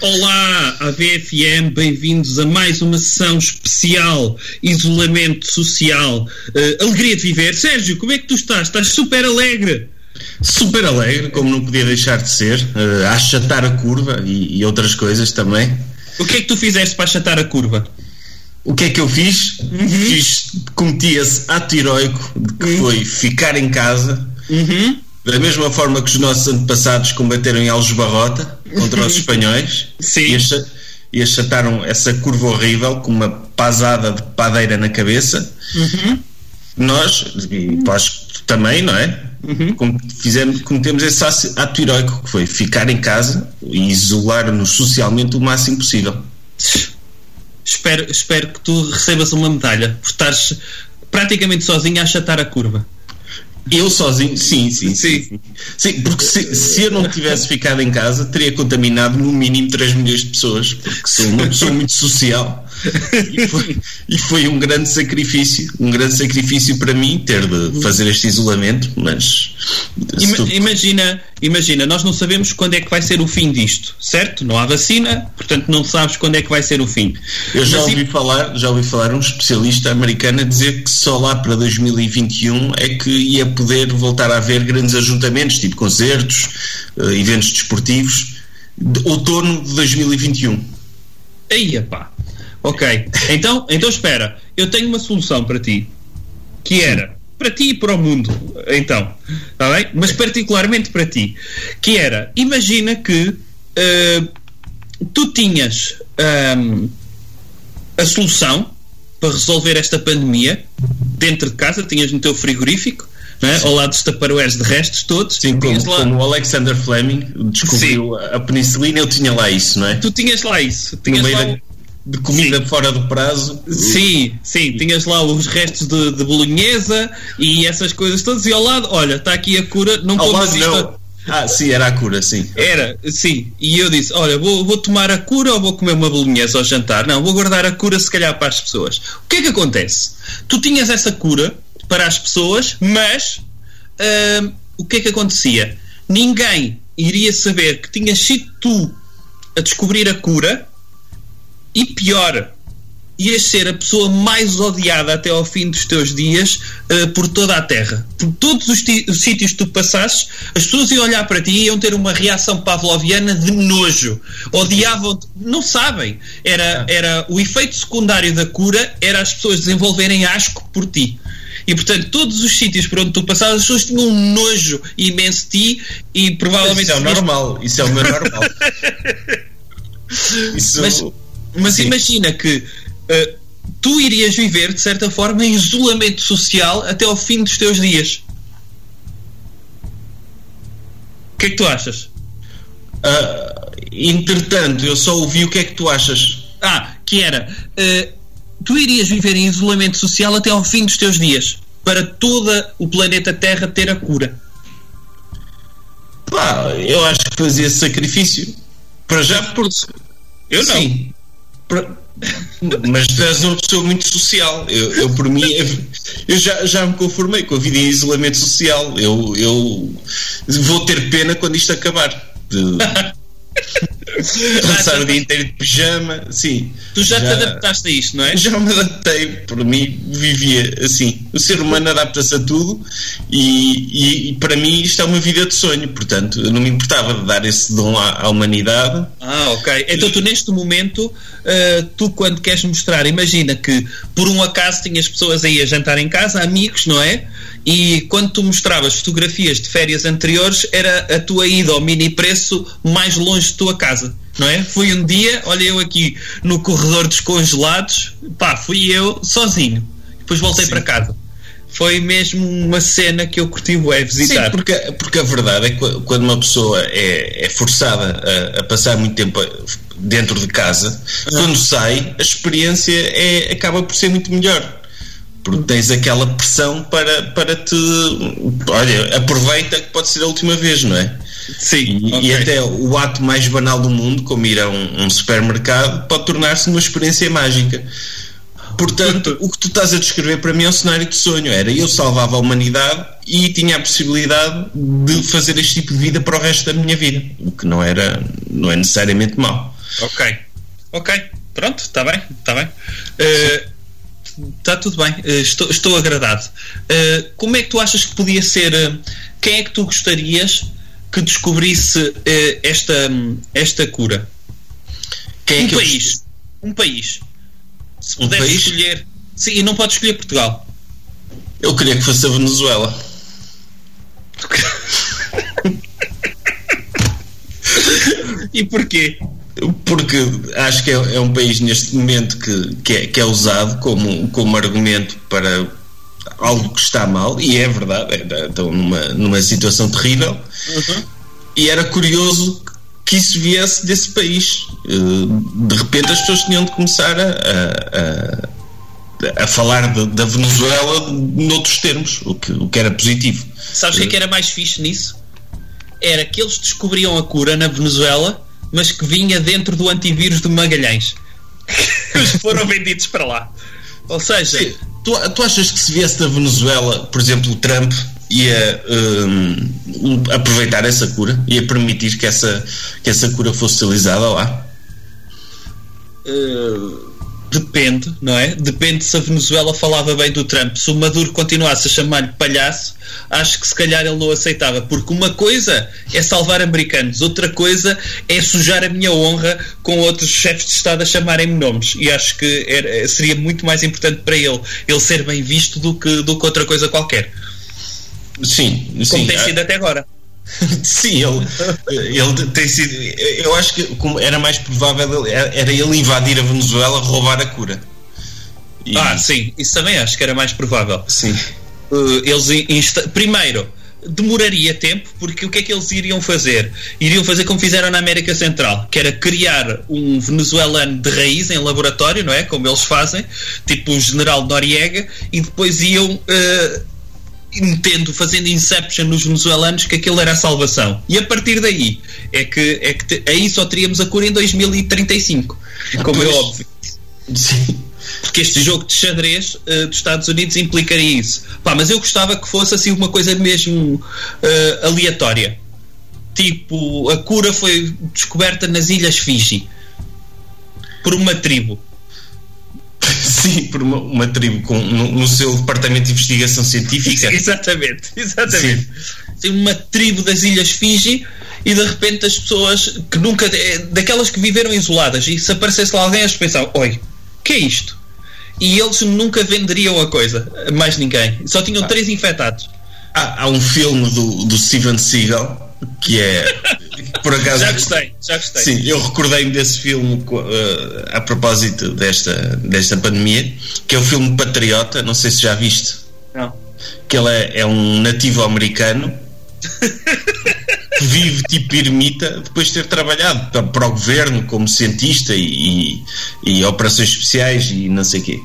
Olá, AVFM, bem-vindos a mais uma sessão especial, isolamento social, uh, alegria de viver. Sérgio, como é que tu estás? Estás super alegre. Super alegre, como não podia deixar de ser, uh, a achatar a curva e, e, outras coisas também. O que é que tu fizeste para achatar a curva? O que é que eu fiz? Uhum. Fiz, cometi esse ato heroico que uhum. foi ficar em casa. Uhum da mesma forma que os nossos antepassados combateram em Aljubarrota contra os espanhóis Sim. E, achataram essa curva horrível com uma pasada de padeira na cabeça, uhum. nós, e acho que também, não é? Uhum. Fizemos, cometemos esse ato heroico que foi ficar em casa e isolar-nos socialmente o máximo possível. Espero, espero que tu recebas uma medalha por estares praticamente sozinho a achatar a curva. Eu sozinho, sim, sim, sim. Sim, sim porque se, se, eu não tivesse ficado em casa, teria contaminado no mínimo 3 milhões de pessoas, porque sou uma pessoa muito social. E foi, e foi um grande sacrifício, um grande sacrifício para mim ter de fazer este isolamento, mas. Ima, tu... Imagina, imagina, nós não sabemos quando é que vai ser o fim disto, certo? Não há vacina, portanto não sabes quando é que vai ser o fim. Eu já mas, ouvi falar, já ouvi falar um especialista americano a dizer que só lá para 2021 é que ia poder voltar a haver grandes ajuntamentos, tipo concertos, uh, eventos desportivos, de outono de 2021. Aí, pá. Ok, então, então espera, eu tenho uma solução para ti, que era para ti e para o mundo, então, está bem? Mas particularmente para ti, que era, imagina que uh, tu tinhas um, a solução para resolver esta pandemia dentro de casa, tinhas no teu frigorífico, é? ao lado dos taparoeiros de restos todos. Sim, como, como, o Alexander Fleming descobriu Sim. a penicilina, ele tinha lá isso, não é? Tu tinhas lá isso. Tinhas lá de, de comida sim. fora do prazo. Sim, sim, tinhas lá os restos de, de bolonhesa e essas coisas todas, e ao lado, olha, está aqui a cura, não ao comas isto. Não. Ah, sim, era a cura, sim. Era, sim. E eu disse: Olha, vou, vou tomar a cura ou vou comer uma bolonhesa ao jantar? Não, vou guardar a cura se calhar para as pessoas. O que é que acontece? Tu tinhas essa cura para as pessoas, mas uh, o que é que acontecia? Ninguém iria saber que tinhas sido tu a descobrir a cura e pior, ias ser a pessoa mais odiada até ao fim dos teus dias uh, por toda a Terra. Por todos os, os sítios que tu passasses, as pessoas iam olhar para ti e iam ter uma reação pavloviana de nojo. Odiavam-te, não sabem. Era, era o efeito secundário da cura era as pessoas desenvolverem asco por ti. E portanto, todos os sítios por onde tu passavas, as pessoas tinham um nojo imenso de ti e provavelmente. Isso é o normal, isso é o meu normal. isso... Mas, mas imagina que uh, tu irias viver, de certa forma, em isolamento social até ao fim dos teus dias. O que é que tu achas? Uh, entretanto, eu só ouvi o que é que tu achas. Ah, que era. Uh, tu irias viver em isolamento social até ao fim dos teus dias, para todo o planeta Terra ter a cura. Pá, eu acho que fazia sacrifício. Para já, porque. Eu não. Sim. Mas tu és uma pessoa muito social. Eu, eu por mim, eu já, já me conformei com a vida em isolamento social. Eu, eu vou ter pena quando isto acabar. De... Passar o dia inteiro de pijama, sim. Tu já, já, te adaptaste a isto, não é? Já me adaptei, por mim vivia assim. O ser humano adapta-se a tudo e, e, e, para mim isto é uma vida de sonho, portanto eu não me importava de dar esse dom à, à humanidade. Ah, ok. Então tu neste momento, uh, tu quando queres mostrar, imagina que por um acaso tinhas pessoas aí a jantar em casa, amigos, não é? e quando tu mostravas fotografias de férias anteriores, era a tua ida ao mini preço mais longe de tua casa, não é? Fui um dia, olha eu aqui no corredor dos congelados, pá, fui eu sozinho, depois voltei Sim. para casa. Foi mesmo uma cena que eu curti é visitar. Sim, porque, porque a verdade é que quando uma pessoa é, é forçada a, a passar muito tempo dentro de casa, quando sai, a experiência é, acaba por ser muito melhor porque tens aquela pressão para, para te. Olha, aproveita que pode ser a última vez, não é? Sim. E, ok. e até o ato mais banal do mundo, como ir a um, um supermercado, pode tornar-se uma experiência mágica. Portanto, o que tu estás a descrever para mim é um cenário de sonho. Era eu salvava a humanidade e tinha a possibilidade de fazer este tipo de vida para o resto da minha vida, o que não era não é necessariamente mau. Ok. Ok. Pronto, está bem, está bem. Está tudo bem, Eh, estou, estou agradado. Eh, como é que tu achas que podia ser? eh, quem é que tu gostarias que descobrisse esta, esta cura? Quem é um eu país. Um país. Se Um pudesse país? escolher. Sim, e não pode escolher Portugal. Eu queria que fosse a Venezuela. E porquê? Porque acho que é, é um país neste momento que, que, é, que é usado como, como argumento para algo que está mal, e é verdade, é, estão numa, numa situação terrível, e era curioso que isso viesse desse país. Eh, De repente as pessoas tinham de começar a, a, a, falar de- da Venezuela noutros termos, o que, o que era positivo. Sabes o que é que era mais fixe nisso? Era que eles descobriam a cura na Venezuela, mas que vinha dentro do antivírus do Magalhães. Eles foram vendidos para lá. Ou seja, Sim. Tu, tu achas que se viesse da Venezuela, por exemplo, o Trump ia hum, aproveitar essa cura? Ia permitir que essa, que essa cura fosse utilizada lá? eh, depende, não é? Depende se a Venezuela falava bem do Trump. Se o Maduro continuasse a chamar-lhe palhaço, acho que se calhar ele não aceitava. Porque uma coisa é salvar americanos, outra coisa é sujar a minha honra com outros chefes de Estado a chamarem-me nomes. E acho que era- seria muito mais importante para ele ele ser bem visto do que, do que outra coisa qualquer. Sim, Como sim. tem ah, sido até agora. Sim, ele, ele tem sido. Eu acho que como era mais provável ele- era ele invadir a Venezuela, roubar a cura. E- Ah, sim, isso também acho que era mais provável. sim. Uh, eles insta- primeiro demoraria tempo porque o que é que eles iriam fazer? Iriam fazer como fizeram na América Central, que era criar um venezuelano de raiz em laboratório, não é? Como eles fazem, tipo o general Noriega, e depois iam uh, metendo, fazendo inception nos venezuelanos que aquilo era a salvação. E a partir daí é que, é que te- aí só teríamos a cura em 2035, como é Pois. óbvio. Sim. Porque este jogo de xadrez eh, dos Estados Unidos implicaria isso. Pá, mas eu gostava que fosse assim uma coisa mesmo eh, aleatória. Tipo, a cura foi descoberta nas Ilhas Fiji por uma tribo. Sim, por uma, uma tribo com, no, no seu departamento de investigação científica. exatamente, exatamente. Tem uma tribo das Ilhas Fiji e de repente as pessoas que nunca. eh, daquelas que viveram isoladas e se aparecesse lá alguém, eles pensavam: oi, que é isto? E eles nunca venderiam a coisa, a mais ninguém. Só tinham três infectados. Há, há um filme do, do Steven Seagal que é por acaso Já gostei, já gostei. Sim, eu recordei-me desse filme eh, a propósito desta, desta pandemia, que é o filme Patriota, não sei se já viste, Não. que ele é, é um nativo americano que vive tipo ermita depois de ter trabalhado para, para o governo como cientista e, e, e operações especiais e não sei o quê.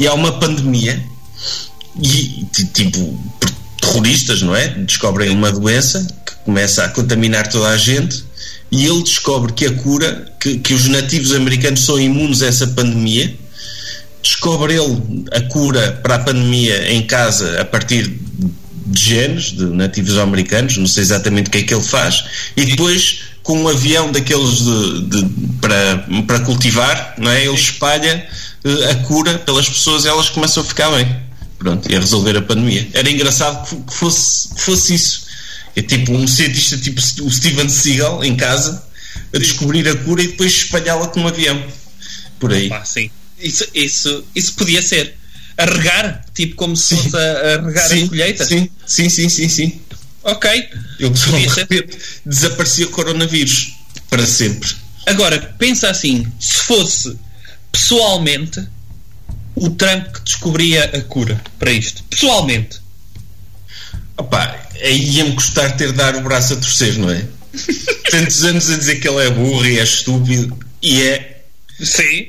E há uma pandemia e ti- tipo terroristas, não é? Descobrem uma doença começa a contaminar toda a gente e ele descobre que a cura, que, que os nativos americanos são imunes a essa pandemia. Descobre ele a cura para a pandemia em casa a partir de genes de nativos americanos, não sei exatamente o que é que ele faz, e depois com um avião daqueles de, de- para, para cultivar, não é? Ele espalha eh, a cura pelas pessoas e elas começam a ficar bem. Pronto, e a resolver a pandemia. Era engraçado que fo- que fosse, fosse isso. É tipo um cientista tipo o Steven Seagal em casa a descobrir a cura e depois espalhá-la com um avião. Por aí. Pá, sim. Isso, isso, isso podia ser. A regar, tipo como se fosse a, a regar a colheita. sim, sim, sim, sim, sim. Ok. Eu de repente desaparecia o coronavírus para sempre. Agora, pensa assim: se fosse pessoalmente o Trump que descobria a cura para isto. Pessoalmente. Opa, aí ia-me custar ter de dar o braço a torcer, não é? Tantos anos a dizer que ele é burro e é estúpido e é. Sim.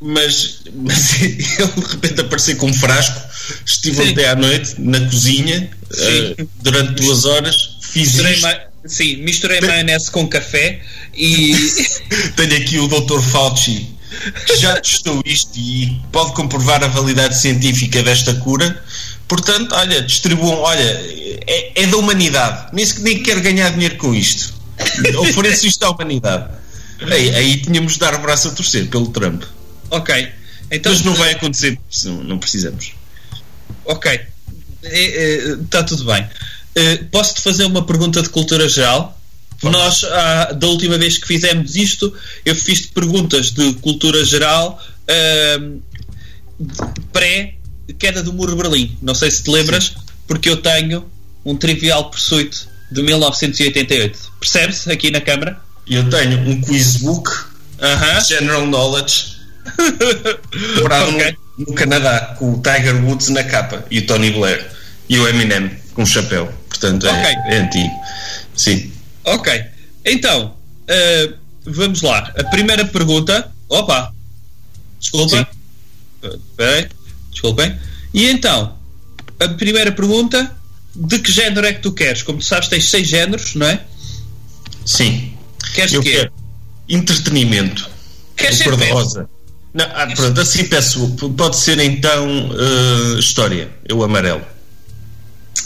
mas, mas ele de repente apareceu com um frasco, estive Sim. até à noite na cozinha eh, durante duas horas, fiz Misturei isto. Sim, misturei maionese com café e. Tenho aqui o Dr. Fauci que já testou isto e pode comprovar a validade científica desta cura. Portanto, olha, distribuam, olha, é, é da humanidade, nem, nem quero ganhar dinheiro com isto. Ofereço isto à humanidade. Aí, aí tínhamos de dar o braço a torcer pelo Trump. ok. Então, Mas não vai acontecer, não, precisamos. Ok. Está tudo bem. Eh, Posso-te fazer uma pergunta de cultura geral? Nós, ah, da última vez que fizemos isto, eu fiz perguntas de cultura geral ahm, de- pré-queda do Muro de Berlim. Não sei se te lembras, porque eu tenho um Trivial Pursuit de 1988. Percebes aqui na câmara? Eu tenho um quizbook Aham. General Knowledge comprado no- Ok. no, Canadá com o Tiger Woods na capa e o Tony Blair e o Eminem com um chapéu. Portanto, é, Ok. é antigo. Sim. Ok. Então, eh, vamos lá. A primeira pergunta. Opa! Desculpa. Espera aí. Desculpem. E então, a primeira pergunta: de que género é que tu queres? Como tu sabes, tens seis géneros, não é? Sim. Queres Eu quê? quero entretenimento. Queres o ser cor-de-rosa. Não, ah, pronto, assim peço. Pode ser então eh, história. Eu amarelo.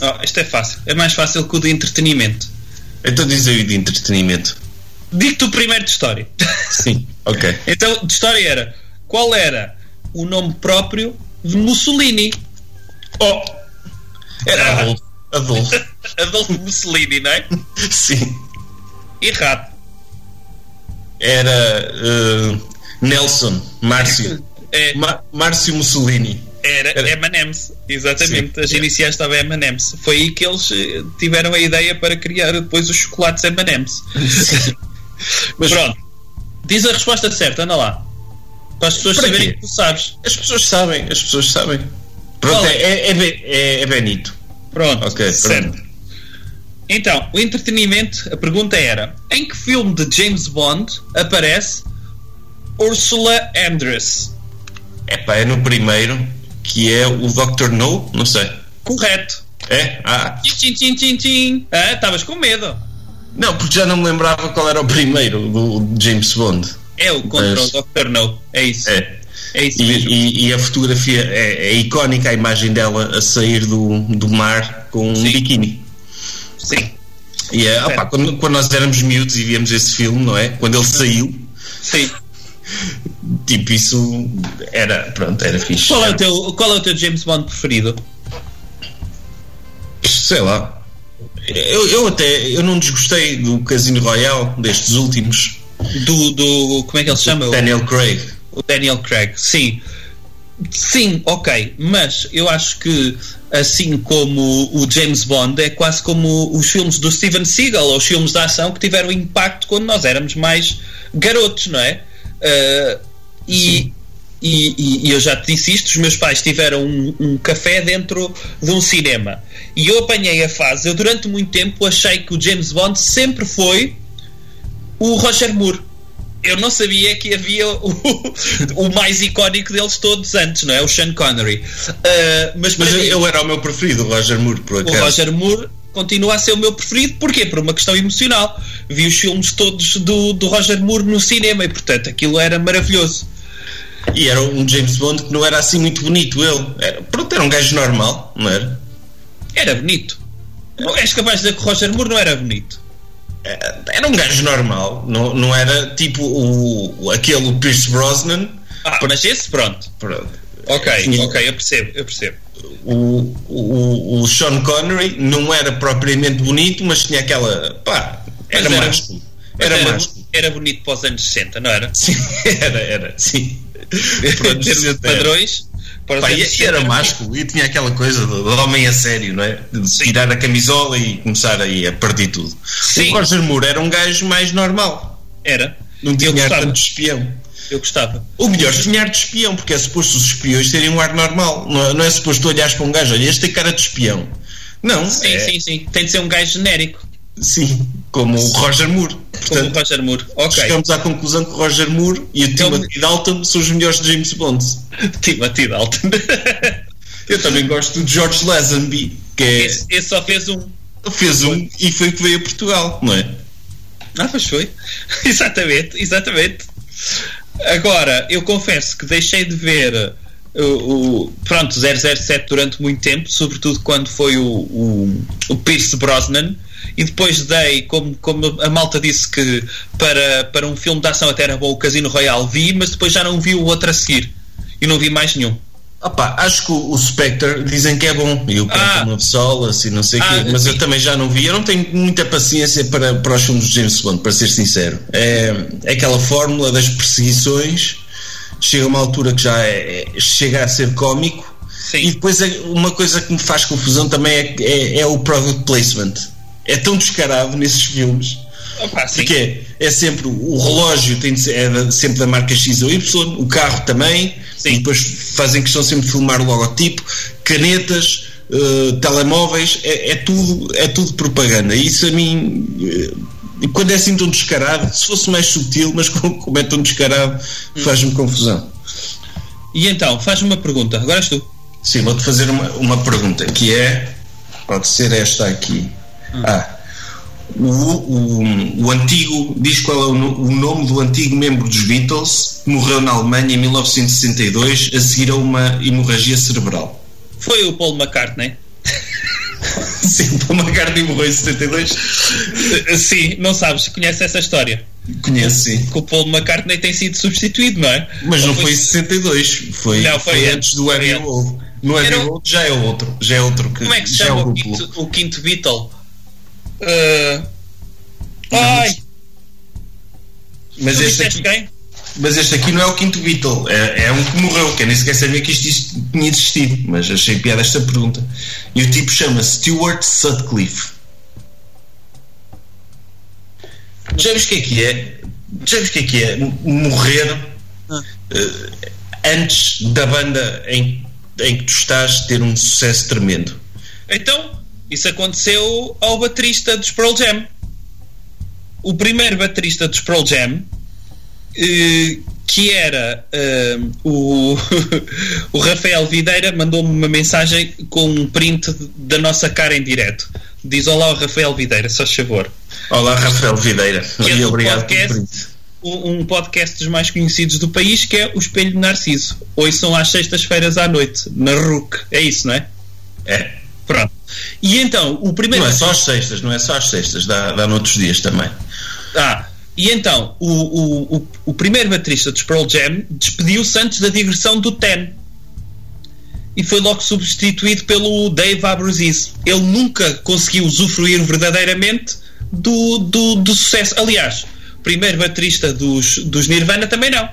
Oh, isto é fácil. É mais fácil que o de entretenimento. Então diz aí de entretenimento. Digo-te o primeiro de história. Sim, ok. então, de história era: qual era o nome próprio de Mussolini? Oh! Era. Adolfo. Adolfo. Adolfo Mussolini, não é? Sim. Errado. Era eh, Nelson, Márcio. É, Ma- Márcio Mussolini. Era, Era- M&M's, exatamente. Sim. As iniciais estavam M&M's. Foi aí que eles eh, tiveram a ideia para criar depois os chocolates M&M's. Mas Pronto. Diz a resposta certa, anda lá. Para as pessoas Para saberem quê? que tu sabes. as pessoas sabem, as pessoas sabem. Pronto, é, é? é, é, é- é Benito. Pronto. Ok, certo. pronto. Então, o entretenimento, a pergunta era: em que filme de James Bond aparece Ursula Andress? Epá, é no primeiro, que é o Dr. No, não sei. Correto. É? Ah, Tchim, tchim, tchim, tchim. Ah, estavas com medo. não, porque já não me lembrava qual era o primeiro do James Bond. É o contra Mas- o Dr. No. É isso. É. É isso E, mesmo. e- e a fotografia é, é icónica, a imagem dela a sair do, do mar com um Sim. biquíni. Sim. E é, opá, quando, quando nós éramos miúdos e víamos esse filme, não é? Quando ele saiu, Sim. tipo, isso era, pronto, era fixe. Qual é, o teu, qual é o teu James Bond preferido? sei lá. Eu, eu até eu não desgostei do Casino Royale destes últimos. Do, do. Como é que ele se chama? O- Daniel Craig. O Daniel Craig. Sim. Sim, ok. Mas eu acho que, assim como o James Bond, é quase como os filmes do Steven Seagal ou os filmes de ação que tiveram impacto quando nós éramos mais garotos, não é? Ah, e, e, e- e eu já te disse isto: os meus pais tiveram um, um café dentro de um cinema. E eu apanhei a fase. Eu, durante muito tempo, achei que o James Bond sempre foi o Roger Moore. Eu não sabia que havia o, o mais icónico deles todos antes, não é? O Sean Connery. Ah, mas Mas para mim, eu era o meu preferido, o Roger Moore, por o acaso. Roger Moore continua a ser o meu preferido. Porquê? Por uma questão emocional. Vi os filmes todos do, do Roger Moore no cinema e, portanto, aquilo era maravilhoso. E era um James Bond que não era assim muito bonito, ele. Era, pronto, era um gajo normal, não era? Era bonito. És capaz de dizer que o Roger Moore não era bonito? Era- Era um gajo normal, não, não era tipo o, aquele Pierce Brosnan. Ah, mas esse, pronto. Pronto. Ok, Tinha- ok, eu percebo, eu percebo. O, o, o Sean Connery não era propriamente bonito, mas tinha aquela. pá, era, era- másculo. Era, era, másculo. era bonito para os anos 60, não era? Sim, era, era, sim. Termos de era. padrões. Pá, e, 60 era másculo e tinha aquela coisa de, de homem a sério, não é? De tirar a camisola e começar aí a partir tudo. Sim. O Roger Moore era um gajo mais normal, Era. não tinha ar tanto de espião. Eu gostava. O melhor tinha ar de espião, porque é suposto os espiões terem um ar normal, não é, não é suposto tu olhares para um gajo, olha, este tem cara de espião. Não, Sim, é- sim, sim. Tem de ser um gajo genérico. sim. Como o Roger Moore. Como o Roger Moore. Ok. Chegamos à conclusão que o Roger Moore e o Timothy Dalton são os melhores James Bonds. Timothy Dalton. Eu também gosto de George Lazenby, que é, Esse, esse só fez um. fez um e foi que veio a Portugal, não é? Ah, pois foi. exatamente, exatamente. Agora, eu confesso que deixei de ver o, o pronto, 007 durante muito tempo, sobretudo quando foi o, o, o Pierce Brosnan. E depois dei, como, como a malta disse que para, para um filme de ação até era bom o Casino Royale, vi, mas depois já não vi o outro a seguir. E não vi mais nenhum. Opa, acho que o, o Spectre dizem que é bom e o Ah. Quantum of Solace e não sei o Ah, quê, mas eu também já não vi. Eu não tenho muita paciência para, para os filmes de James Bond, para ser sincero. É, é aquela fórmula das perseguições, chega a uma altura que já é, é- chega a ser cómico. Sim. E depois é- uma coisa que me faz confusão também é, é, é o product placement. É tão descarado nesses filmes. Opa. Porque é, é sempre o relógio tem de ser, é sempre da marca X ou Y, o carro também, Sim. e depois fazem questão sempre de filmar o logotipo, canetas, eh, telemóveis, é, é tudo, é tudo propaganda. E isso a mim, eh, quando é assim tão descarado, se fosse mais sutil, mas como, é tão descarado, faz-me confusão. E então, faz-me uma pergunta. Agora és tu. Sim, vou-te fazer uma, uma pergunta que é. Pode ser esta aqui. Ah. O, o, o antigo. Diz qual é o, o nome do antigo membro dos Beatles que morreu na Alemanha em 1962 a seguir a uma hemorragia cerebral. Foi o Paul McCartney. Sim, Paul McCartney morreu em 72. Sim, não sabes, conhece essa história. Conheço, sim. Que o Paul McCartney tem sido substituído, não é? Mas não foi em 62. Foi, Não, foi foi antes. do Abbey. Road. No Abbey o- Road já é outro. Já é outro que, Como é que se já chama é o duplo. quinto, o quinto Beatle? Uh, Ai, Mas tu este aqui, quem? Mas este aqui não é o quinto Beatle, é, é um que morreu, que eu nem sequer sabia que isto, tinha existido, mas achei piada esta pergunta. E o tipo chama Stuart Sutcliffe. Já viste o que é que é? Já viste o que é que é? Morrer eh, antes da banda em, em que tu estás ter um sucesso tremendo. Então, isso aconteceu ao baterista dos Pearl Jam. O primeiro baterista dos Pearl Jam, eh, que era eh, o, o Rafael Videira, mandou-me uma mensagem com um print da nossa cara em direto. Diz olá Rafael Videira, só favor. Olá, Rafael Videira. Que é E do obrigado pelo podcast, print. um, um podcast dos mais conhecidos do país, que é o Espelho de Narciso. Hoje são às sextas-feiras à noite, na RUC. É isso, não é? É. Pronto. E então, o primeiro. Não é só às sextas, não é só às sextas, dá, dá noutros dias também. Ah, e então, o, o, o, primeiro baterista dos Pearl Jam despediu-se antes da digressão do Ten. E foi logo substituído pelo Dave Abruzzese. Ele nunca conseguiu usufruir verdadeiramente do, do, do sucesso. Aliás, o primeiro baterista dos, dos Nirvana também não.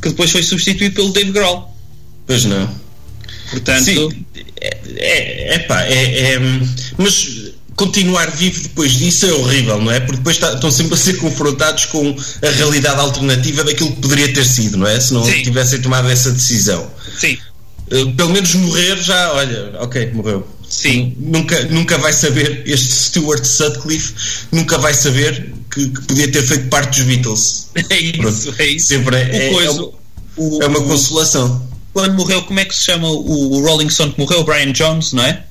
Que depois foi substituído pelo Dave Grohl. Pois não. Portanto, Sim, é, é, pá, é, é- mas continuar vivo depois disso é horrível, não é? Porque depois tá- estão sempre a ser confrontados com a realidade alternativa daquilo que poderia ter sido, não é? Se não Sim. tivessem tomado essa decisão. sim. Eh, Pelo menos morrer já, olha, ok, morreu. Sim. Nunca, nunca vai saber, este Stuart Sutcliffe nunca vai saber que, que podia ter feito parte dos Beatles. É isso, é isso. Sempre é, é- coisa- é uma- o- é uma consolação. Quando morreu, como é que se chama o, o Rolling Stone que morreu? Brian Jones, não é?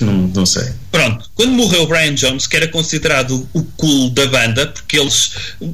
Não, não sei. Pronto, quando morreu o Brian Jones, que era considerado o cool da banda, porque eles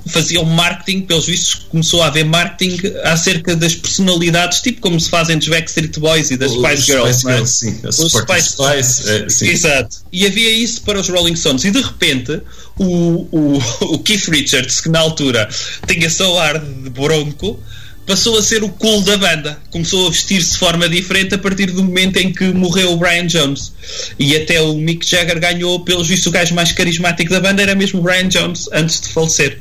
faziam marketing, pelos vistos começou a haver marketing acerca das personalidades, tipo como se fazem dos Backstreet Boys e das Os Spice Girls. Spice é? Girls, sim. Os Spice- Spice, é, sim. Exato. E havia isso para os Rolling Stones. E de repente, o, o, o Keith Richards, que na altura tinha só ar de bronco, passou a ser o cool da banda. Começou a vestir-se de forma diferente a partir do momento em que morreu o Brian Jones. E até o Mick Jagger ganhou, pelos vistos, o gajo mais carismático da banda era mesmo o Brian Jones, antes de falecer.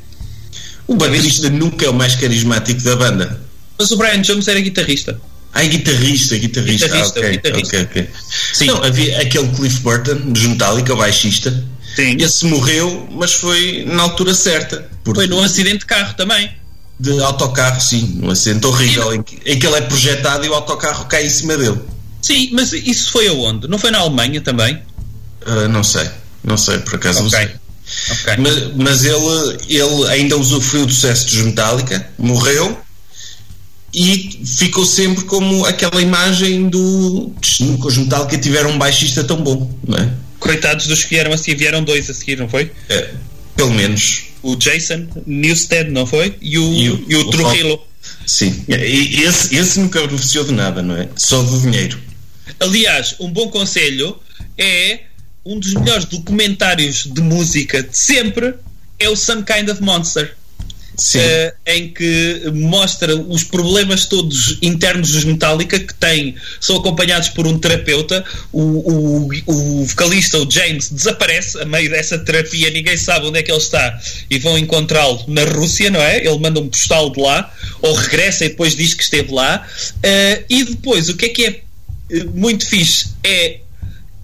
O baterista nunca é o mais carismático da banda. Mas o Brian Jones era guitarrista. Ah, é guitarrista, guitarrista. Guitarrista, ah, ok, guitarrista. ok, ok. Sim. Não, havia aquele Cliff Burton, dos Metallica, o baixista. Sim. Esse morreu, mas foi na altura certa. Porque Foi num acidente de carro também. De autocarro, sim. Um acidente horrível em que, em que ele é projetado e o autocarro cai em cima dele. Sim, mas isso foi aonde? Não foi na Alemanha também? Ah, não sei. Não sei, por acaso não Ok. sei. Ok. Mas, mas ele, ele ainda usufruiu do sucesso dos Metallica, morreu e ficou sempre como aquela imagem do. Nunca os Metallica tiveram um baixista tão bom, não é? Coitados dos que vieram a seguir, vieram dois a seguir, não foi? É, pelo menos. O Jason Newsted, não foi? E o, E e o- o, o Trujillo. Sim. E esse, esse nunca beneficiou de nada, não é? Só do dinheiro. Aliás, um bom conselho é um dos melhores documentários de música de sempre é o Some Kind of Monster. Eh, em que mostra os problemas todos internos dos Metallica que têm, são acompanhados por um terapeuta. O, o, o vocalista, o James, desaparece a meio dessa terapia, ninguém sabe onde é que ele está e vão encontrá-lo na Rússia, não é? Ele manda um postal de lá, ou regressa e depois diz que esteve lá. Eh, e depois, o que é que é eh, muito fixe é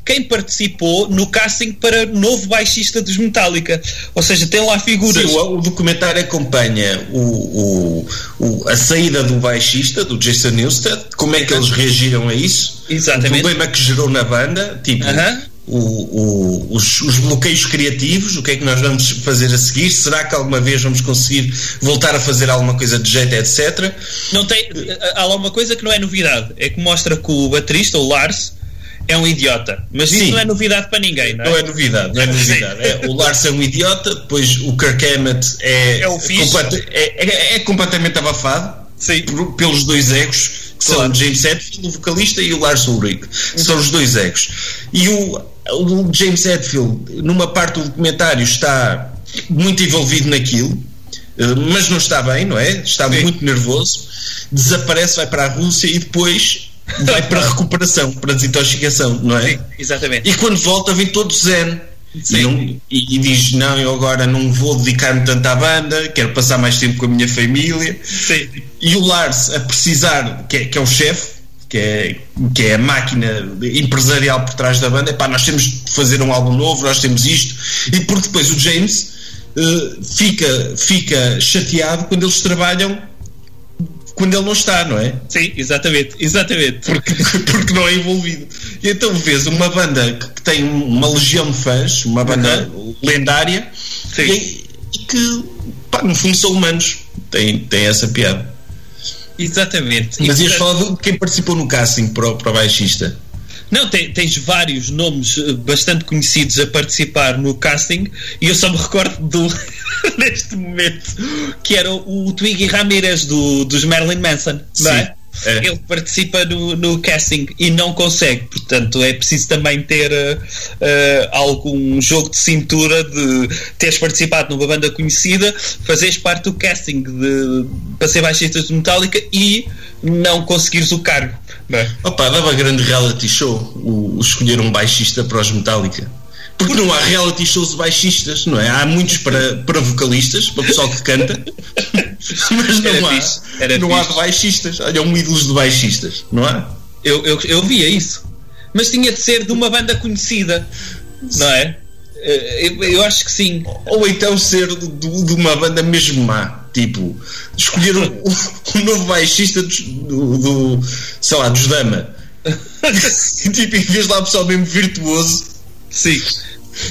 quem participou no casting para novo baixista dos Metallica. Ou seja, tem lá figuras. Sim, o, o documentário acompanha o, o- a saída do baixista, do Jason Newsted, como é que eles reagiram a isso, Exatamente. o problema que gerou na banda, tipo Aham. o- o- os, os bloqueios criativos, o que é que nós vamos fazer a seguir, será que alguma vez vamos conseguir voltar a fazer alguma coisa de jeito, etc. Não tem, há lá uma coisa que não é novidade, é que mostra que o baterista, o Lars, é um idiota. Mas isso Sim. não é novidade para ninguém, não é? Não é novidade, não é novidade. É, o Lars é um idiota, depois o Kirk Hammett é, É o fixe. completa- é- é- é completamente abafado Sim. por- pelos dois egos, que Claro. são o James Hetfield, o vocalista, e o Lars Ulrich. São os dois egos. E o, o James Hetfield, numa parte do documentário, está muito envolvido naquilo. eh, Mas não está bem, não é? Está Sim. muito nervoso, desaparece, vai para a Rússia e depois vai para recuperação, para a desintoxicação, não é? Sim, exatamente. E quando volta vem todo zen. E, não- e- diz: Não, eu agora não vou dedicar-me tanto à banda, quero passar mais tempo com a minha família. Sim. E o Lars a precisar, que é, que é o chefe, que é, que é a máquina empresarial por trás da banda, pá, nós temos de fazer um álbum novo, nós temos isto. E porque depois o James eh, fica, fica chateado quando eles trabalham quando ele não está, não é? Sim, exatamente. Exatamente. porque, porque não é envolvido. E então vês uma banda que, tem uma legião de fãs, uma banda lendária, Sim. e, e que, pá, no fundo, são humanos. Tem, tem essa piada. Exatamente. Mas ias falar de quem participou no casting para o, para o baixista. Não, tens vários nomes eh, bastante conhecidos a participar no casting e eu só me recordo do, momento que era o, o Twiggy Ramirez do, dos Marilyn Manson, não é? É. Ele participa no, no casting e não consegue, portanto é preciso também ter eh, algum jogo de cintura de teres participado numa banda conhecida, fazeres parte do casting de, para ser baixista de Metallica e não conseguires o cargo. Não é? Opa, dava grande reality show o, o escolher um baixista para os Metallica. Porque não há reality shows de baixistas, não é? Há muitos para, para vocalistas, para o pessoal que canta, mas não Era há, fixe, não há de baixistas. Olha, um ídolos de baixistas, não há? Eu, eu, eu via isso. Mas tinha de ser de uma banda conhecida, não é? Eh, Eu, eu acho que sim. Ou então ser de, de- uma banda mesmo má. Tipo, escolher um, um novo baixista dos- do, do, sei lá, dos Dama. tipo, em vez de lá o pessoal mesmo virtuoso, Sim.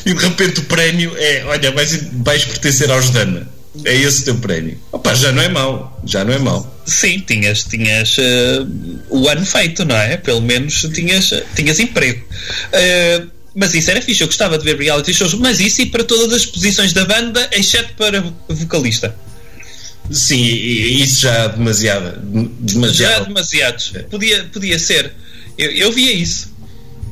E de repente o prémio é: olha, vais, vais pertencer aos Dama. É esse o teu prémio. Opa, já não é mau. Já não é mau. Sim, tinhas, tinhas eh, o ano feito, não é? Pelo menos tinhas, tinhas emprego. Eh, mas isso era fixe, eu gostava de ver reality shows, mas isso e para todas as posições da banda, exceto para vocalista. Sim, isso já é demasiado. Já demasiado. demasiados. Podia, podia ser. Eu, eu via isso.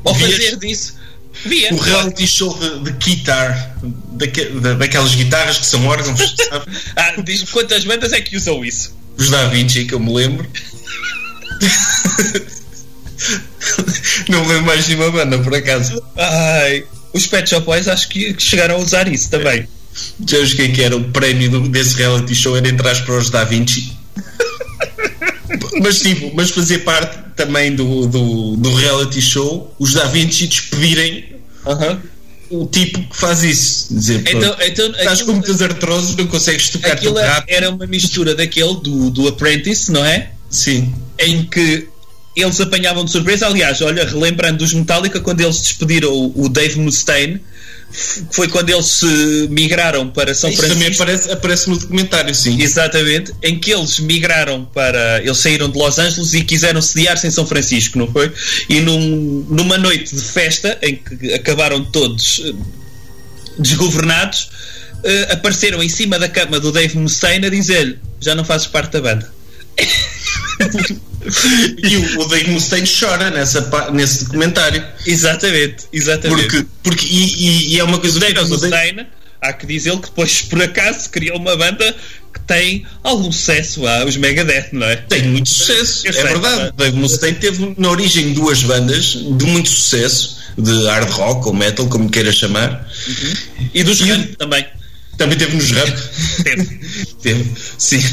Ou Vias? fazer disso. Via. O reality show de, de guitar, daque- da- daquelas guitarras que são órgãos, sabe? Ah, diz-me quantas bandas é que usam isso. Os Da Vinci, que eu me lembro. Não me lembro mais de uma banda, por acaso. Ai, os Pet Shop Boys acho que chegaram a usar isso também. Já os quem que era o prémio desse reality show era entrar para os Da Vinci. mas tipo, mas fazer parte também do, do, do reality show, os Da Vinci despedirem o tipo que faz isso. Dizer, Então, então estás com muitas artroses, não consegues tocar aquilo rápido. era uma mistura daquele do, do Apprentice, não é? Sim. Em que eles apanhavam de surpresa. Aliás, olha, relembrando dos Metallica, quando eles despediram o, o Dave Mustaine, foi quando eles se migraram para São Isso Francisco. também aparece, aparece no documentário, sim. Exatamente, em que eles migraram para. Eles saíram de Los Angeles e quiseram sediar-se em São Francisco, não foi? E num, numa noite de festa, em que acabaram todos eh, desgovernados, eh, apareceram em cima da cama do Dave Mustaine a dizer-lhe: Já não fazes parte da banda. E o, o Dave Mustaine chora nessa, nesse documentário. Exatamente, exatamente. Porque, porque e, e- e é uma coisa o Dave Mustaine, há que dizer que depois, por acaso, criou uma banda que tem algum sucesso, ah, os Megadeth, não é? tem muito sucesso, é sei, verdade. mas- O Dave Mustaine teve na origem duas bandas de muito sucesso, de hard rock ou metal, como queiras chamar. E dos E também. Também teve nos rap. Teve. Teve, sim.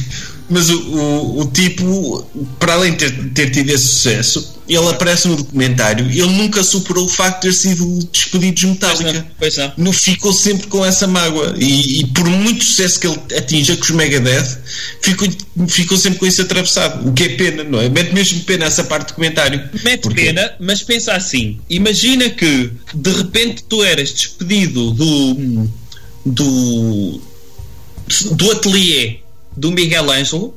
Mas o, o, o tipo, para além de ter, ter tido esse sucesso, ele aparece no documentário, ele nunca superou o facto de ter sido despedido de Pois Metallica. não, pois não. Ficou sempre com essa mágoa. E, e por muito sucesso que ele atinja com os Megadeth, ficou, ficou sempre com isso atravessado. O que é pena, não é? Mete mesmo pena essa parte do documentário. Mete Porque- pena, mas pensa assim: imagina que de repente tu eras despedido do do do ateliê do Miguel Ângelo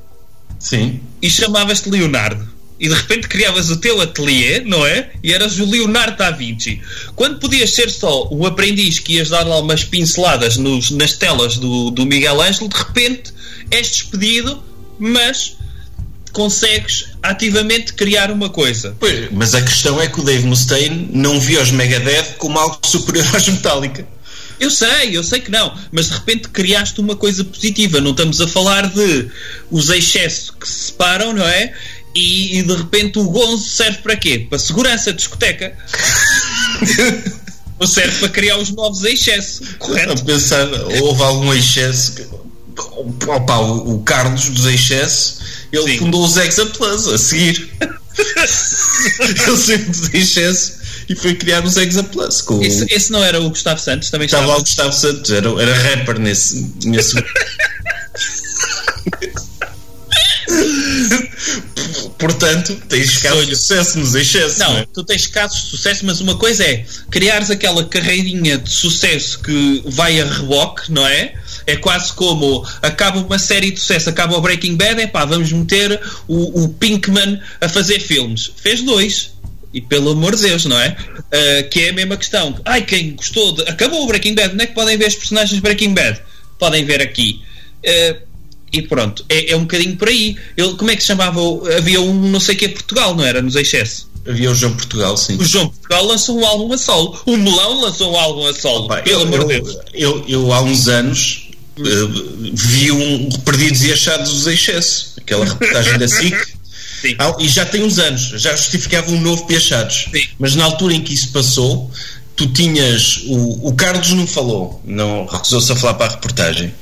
Sim. e chamavas-te Leonardo. E de repente criavas o teu ateliê, não é? E eras o Leonardo da Vinci. Quando podias ser só o aprendiz que ias dar lá umas pinceladas nos- nas telas do, do Miguel Ângelo, de repente és despedido, mas consegues ativamente criar uma coisa. Pois, mas a questão é que o Dave Mustaine não via os Megadeth como algo superior aos Metallica. Eu sei, eu sei que não, mas de repente criaste uma coisa positiva. Não estamos a falar de os excessos que se separam, não é? E, e de repente o Gonzo serve para quê? Para segurança de discoteca. Não serve para criar os novos excessos, A correto? pensar, houve algum excesso. que- Opa, o, o Carlos dos excessos, ele Sim. fundou os Exa Plus a seguir. ele saiu dos excessos e foi criar os Exa Plus. Com, Esse, esse não era o Gustavo Santos, também Estava estava. lá o Gustavo Santos, era, era rapper nesse. nesse... Portanto, tens casos de sucesso nos excessos. Não, Não, é? tu tens casos de sucesso, mas uma coisa é criares aquela carreirinha de sucesso que vai a reboque, não é? É quase como acaba uma série de sucesso, acaba o Breaking Bad, é pá, vamos meter o, o Pinkman a fazer filmes. Fez dois. E pelo amor de Deus, não é? Ah, que é a mesma questão. Ai, quem gostou de. Acabou o Breaking Bad, onde é que podem ver os personagens de Breaking Bad? Podem ver aqui. Ah, e pronto, é, é um bocadinho por aí. Ele, como é que se chamava? Havia um não sei que é Portugal, não era? Nos excessos. Havia o João Portugal, sim. O João Portugal lançou um álbum a solo. O Melão lançou um álbum a solo. Pá, pelo eu, amor de eu, Deus. eu, eu, há uns anos eh, vi um Perdidos e Achados dos Excessos, aquela reportagem da SIC. Sim. E já tem uns anos, já justificava um novo Piachados. Sim. Mas na altura em que isso passou, tu tinhas. O, o Carlos não falou, não recusou-se a falar para a reportagem.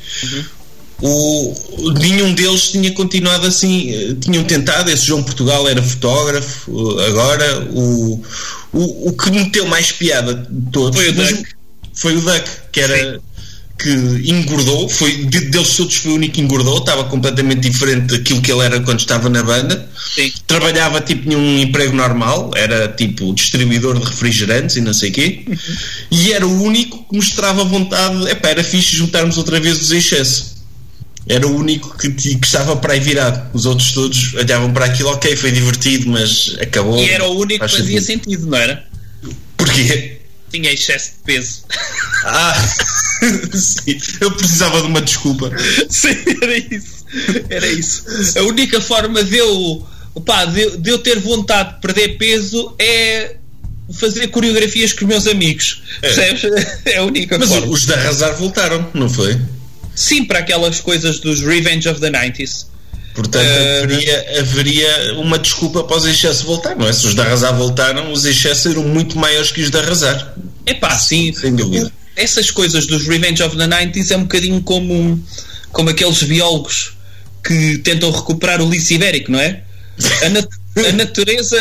O, nenhum deles tinha continuado assim, eh, tinham tentado. Esse João Portugal era fotógrafo, eh, agora o, o, o que meteu mais piada de todos Foi o Duck. foi o Duck, que era que engordou, foi, de- deles todos foi o único que engordou, estava completamente diferente daquilo que ele era quando estava na banda. Sim. Trabalhava tipo num emprego normal, era tipo distribuidor de refrigerantes e não sei o quê, e era o único que mostrava vontade, epá, era fixe juntarmos outra vez os excessos. Era o único que, que estava para aí virado. Os outros todos olhavam para aquilo, ok, foi divertido, mas acabou. E era o único que Faz fazia sentido. sentido, não era? Porquê? Tinha excesso de peso. Ah, sim, eu precisava de uma desculpa. Sim, era isso. Era isso. A única forma de eu, pá, de, de eu ter vontade de perder peso é fazer coreografias com os meus amigos. Percebes? É a única Mas forma. os de arrasar voltaram, não foi? Sim, para aquelas coisas dos Revenge of the 90s. Portanto, Eh, haveria, haveria uma desculpa para os excessos voltar, não é? Se os de arrasar voltaram, os excessos eram muito maiores que os de arrasar. É pá, sim. Sem dúvida. Essas coisas dos Revenge of the 90s é um bocadinho como, como aqueles biólogos que tentam recuperar o lince ibérico, não é? A, nat- a natureza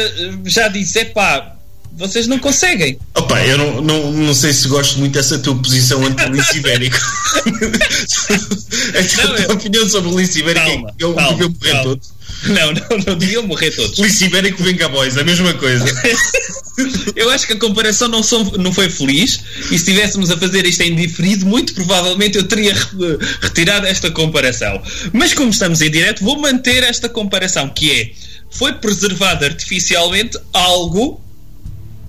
já disse: é pá, vocês não conseguem. Opa, eu não, não, não sei se gosto muito dessa tua posição anti o lince ibérico. a tua, Não, tua eu- opinião sobre o lince ibérico Calma, é que eu calma, devia morrer calma. todos. Não, não, não deviam morrer todos. Lice Ibérico Venga Boys, a mesma coisa. Eu acho que a comparação não, são, não foi feliz e se estivéssemos a fazer isto em diferido, muito provavelmente eu teria re- retirado esta comparação. Mas como estamos em direto, vou manter esta comparação, que é foi preservado artificialmente algo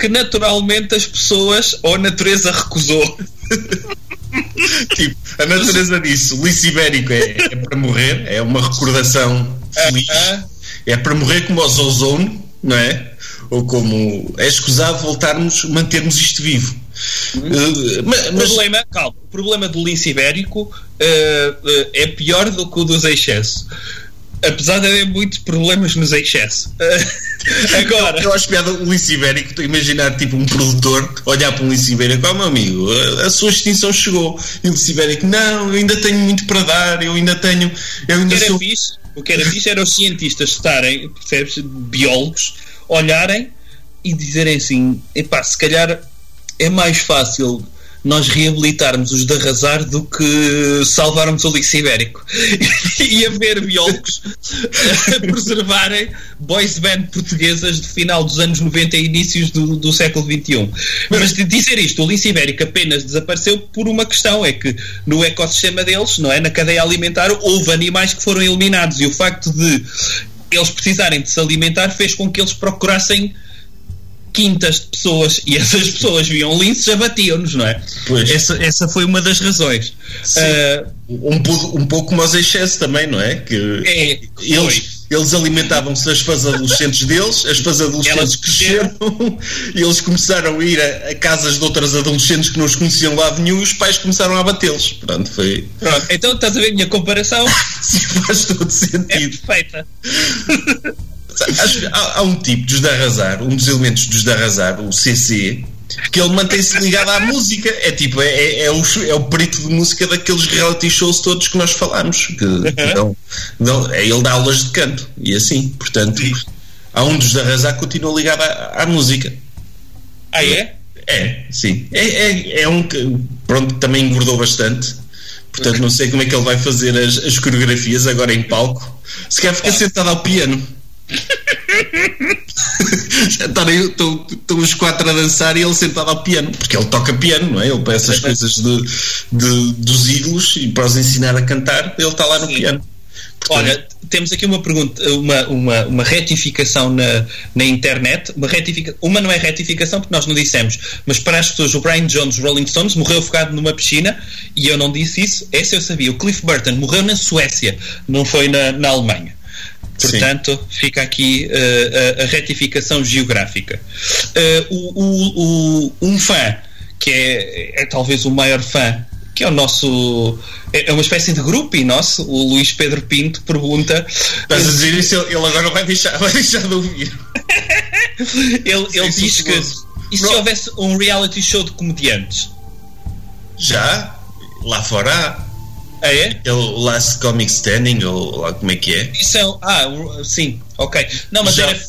que naturalmente as pessoas ou a natureza recusou. tipo, a natureza disse: o ibérico é, é para morrer, é uma recordação feliz. É para morrer como os ozone, não é? Ou como é escusado voltarmos, mantermos isto vivo. Eh, ma- O mas, problema, calma, o problema do lince ibérico eh, eh, é pior do que o dos excesso. Apesar de haver muitos problemas nos excesso. Eh, agora, eu acho piada o lince ibérico, imaginar tipo um produtor olhar para um lince ibérico, oh meu amigo, a, a sua extinção chegou. E o lince ibérico, não, eu ainda tenho muito para dar, eu ainda tenho. Eu o ainda que era sou. fixe, o que era fixe era os cientistas estarem, percebes, biólogos, olharem e dizerem assim: epá, se calhar é mais fácil nós reabilitarmos os de arrasar do que salvarmos o lince ibérico. e haver biólogos a preservarem boys band portuguesas de final dos anos 90 e inícios do, do século XXI. Mas de dizer isto, o lince ibérico apenas desapareceu por uma questão, é que no ecossistema deles, não é, na cadeia alimentar, houve animais que foram eliminados e o facto de eles precisarem de se alimentar fez com que eles procurassem quintas de pessoas e essas pessoas viam linces, abatiam-nos, não é? Pois. Essa, essa foi uma das razões. Ah, Um, pouco- um pouco como os excesso também, não é? Que é, eles, eles alimentavam-se das fãs adolescentes deles, as fãs adolescentes cresceram e eles começaram a ir a, a casas de outras adolescentes que não os conheciam de lado nenhum e os pais começaram a abatê-los. Pronto, foi. Pronto, então estás a ver a minha comparação? Sim, faz todo É sentido. perfeita. Há, há um tipo dos de arrasar, um dos elementos dos de arrasar, o CC, que ele mantém-se ligado à música. É tipo, é, é, é o, é o perito de música daqueles reality shows todos que nós falámos. Que, que dão- dão- é, ele dá aulas de canto e assim. Portanto, há um dos de arrasar que continua ligado à, à música. Ah, é? É, sim. É, é, é um que, pronto, também engordou bastante. Portanto, não sei como é que ele vai fazer as, as coreografias agora em palco. Se calhar fica sentado ao piano. Estarem- Estão estão os quatro a dançar e ele sentado ao piano, porque ele toca piano, não é? Ele para essas coisas de, de- dos ídolos e para os ensinar a cantar, ele está lá no Sim. piano. Portanto, Olha, temos aqui uma pergunta, uma, uma, uma retificação na, na internet. Uma, retifica, uma não é retificação porque nós não dissemos, mas para as pessoas, o Brian Jones, Rolling Stones, morreu afogado numa piscina e eu não disse isso. Essa eu sabia. O Cliff Burton morreu na Suécia, não foi na, na Alemanha. Sim. Portanto, fica aqui uh, a, a retificação geográfica. Uh, o, o- o- um fã, que é, é talvez o maior fã, que é o nosso. É é uma espécie de grupo e nosso, o Luís Pedro Pinto, pergunta. estás a dizer isso, ele ele agora vai deixar, vai deixar de ouvir. Ele, ele Sim, diz sim, que. sim. E se houvesse um reality show de comediantes? Já, lá fora há. Ah, é? O Last Comic Standing, ou lá como é que é? Isso é. Ah, sim, ok. Não, mas já, era.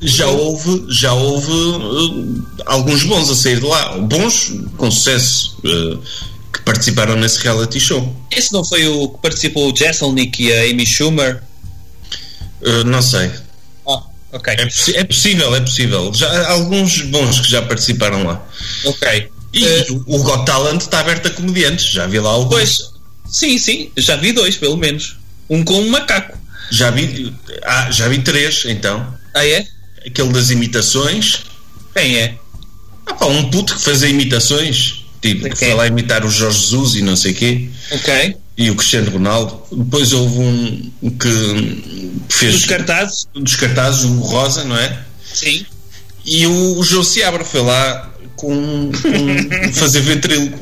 já houve, já houve uh, alguns bons a sair de lá, bons com sucesso, uh, que participaram nesse reality show. Esse não foi o que participou o Jesselnick e a Amy Schumer? Uh, não sei. Ah, ok. É, é possível, é possível. Já, há alguns bons que já participaram lá. Ok. E o o Got Talent está aberto a comediantes, já vi lá alguns. Pois, sim, sim, já vi dois, pelo menos. Um com um macaco. Já vi, ah, já vi três, então. Ah, é? Aquele das imitações. Quem é? Ah, pá, um puto que fazia imitações. Tipo, que Ok. foi lá imitar o Jorge Jesus e não sei o quê. Ok. E o Cristiano Ronaldo. Depois houve um que fez Dos cartazes? dos cartazes, o Rosa, não é? Sim. E o, o João Seabra foi lá com, com fazer ventrilo.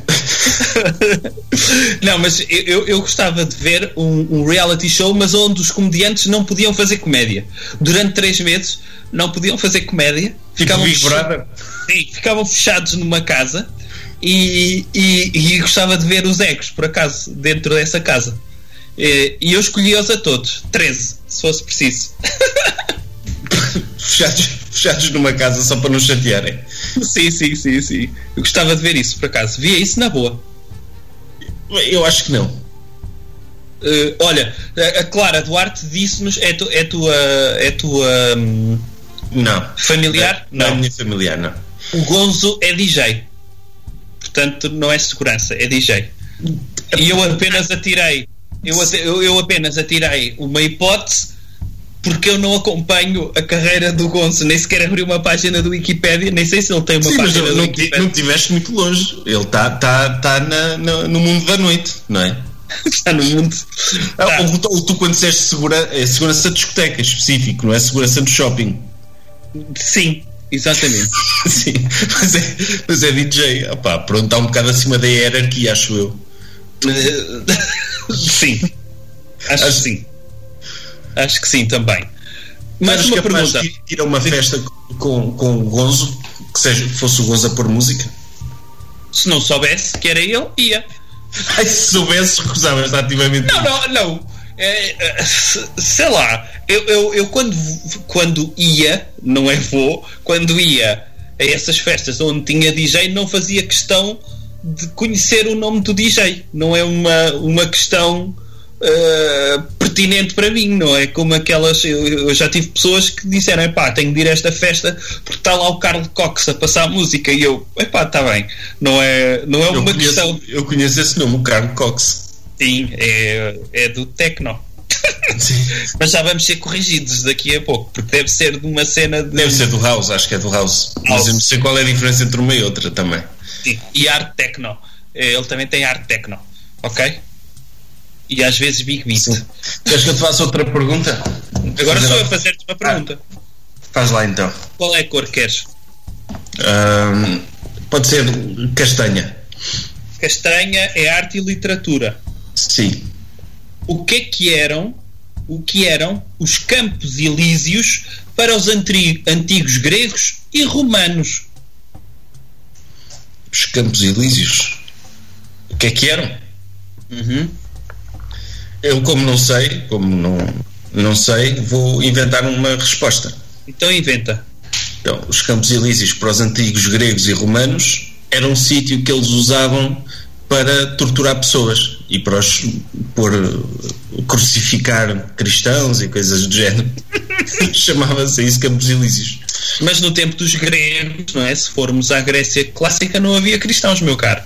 Não, mas eu, eu, gostava de ver um, um reality show, mas onde os comediantes não podiam fazer comédia. Durante três meses não podiam fazer comédia. Tipo Big fecha- Brother. Sim, ficavam fechados numa casa e, e, e gostava de ver os egos, por acaso, dentro dessa casa. E, e eu escolhi-os a todos, 13, se fosse preciso. fechados, fechados numa casa só para nos chatearem. sim, sim, sim, sim. Eu gostava de ver isso, por acaso. Via isso na boa. Eu acho que não. Uh, olha, a Clara Duarte disse-nos: é, tu, é tua. É tua hum, Não. familiar? Não é minha familiar, não. O Gonzo é DJ. Portanto, não é segurança, é DJ. E eu apenas atirei. Eu, eu apenas atirei uma hipótese porque eu não acompanho a carreira do Gonzo, nem sequer abri uma página do Wikipedia, nem sei se ele tem uma Sim, mas página não, do não, ti- Wikipedia. não tiveste muito longe. Ele está tá, tá na- na- no mundo da noite, não é? Está no mundo. Ah, Tá. Ou, tu- ou tu, quando disseste segura, é segurança de discoteca específico, não é segurança do shopping. Sim, exatamente. Sim, mas é, mas é DJ. Opá, pronto, está um bocado acima da hierarquia, acho eu. sim. Acho que sim. Acho que sim também. Mais Mas uma capaz pergunta. ir a uma festa com, com o Gonzo, que seja, fosse o Gonzo a pôr música? Se não soubesse que era ele, ia. Ai, se soubesses, recusavas ativamente. Não, não, não. É, é, sei lá, eu, eu, eu quando, quando ia, não é vou, quando ia a essas festas onde tinha DJ, não fazia questão de conhecer o nome do DJ. Não é uma, uma questão uh, pertinente para mim, não é? Como aquelas. Eu, eu já tive pessoas que disseram: pá, tenho de ir a esta festa porque está lá o Carlos Cox a passar música. E eu, epá, está bem. Não é, não é eu, uma conheço, questão. eu conheço esse nome, o Carlos Cox. Sim, é, é do Tecno. Mas já vamos ser corrigidos daqui a pouco, porque deve ser de uma cena de. Deve ser do House, acho que é do House. Mas House. eu não sei qual é a diferença entre uma e outra também. Sim, E arte Tecno. Eh, Ele também tem arte Tecno. Ok? E às vezes Big Beat. Queres que eu te faça outra pergunta? Agora sou eu a fazer-te uma pergunta. Faz lá então. Qual é a cor que queres? Ahm, pode ser castanha. Castanha é arte e literatura. Sim. O que é que eram? O que eram os campos elíseos para os antigos gregos e romanos? Os Campos Elíseos. O que é que eram? Uhum. Eu, como não sei, como não, não sei, vou inventar uma resposta. Então inventa. Então, os Campos Elíseos para os antigos gregos e romanos era um sítio que eles usavam para torturar pessoas e para os por crucificar cristãos e coisas do género. Chamava-se isso Campos Elíseos. Mas no tempo dos gregos, não é? Se formos à Grécia clássica, não havia cristãos, meu caro.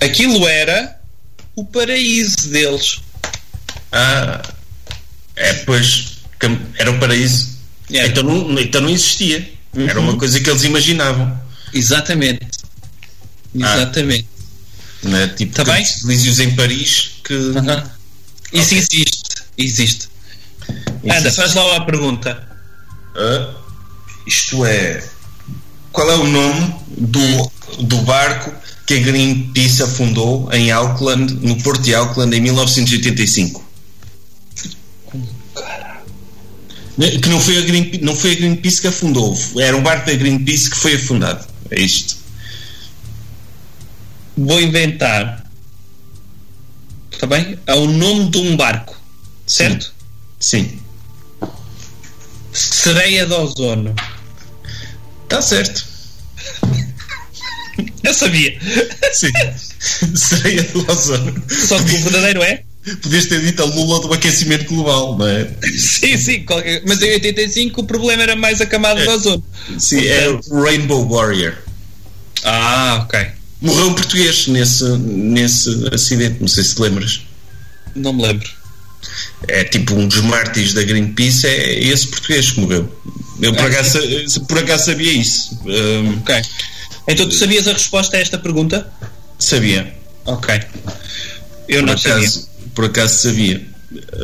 Aquilo era o paraíso deles. Ah, é, pois, era o paraíso. Era. Então, não, então não existia. Era Uhum. uma coisa que eles imaginavam. Exatamente. Exatamente. Não é? Tipo, Tá bem? Elíseos em Paris que. Aham. Isso existe. Existe. Anda, Existe. faz lá a pergunta. Ah, isto é. Qual é o nome do, do barco que a Greenpeace afundou em Auckland, no Porto de Auckland, em 1985? Que não foi, a Greenpeace, não foi a Greenpeace que afundou, era um barco da Greenpeace que foi afundado. É isto. Vou inventar. Está bem? É o nome de um barco. Certo? Sim. Sereia de Ozono. Está certo. Eu sabia. Sim. Seria de ozono. Só que o verdadeiro é? Podias ter dito a Lula do aquecimento global, não é? Sim, sim. qualquer- Mas em 85 o problema era mais a camada de ozono. Sim, é o Rainbow Warrior. Ah, ok. Morreu um português nesse, nesse acidente, não sei se te lembras. Não me lembro. É tipo um dos mártires da Greenpeace, é esse português que morreu. Eu por acaso, por acaso sabia isso. Hum, Ok. Então tu sabias a resposta a esta pergunta? sabia. Ok. Eu Por não sabia. Por acaso sabia.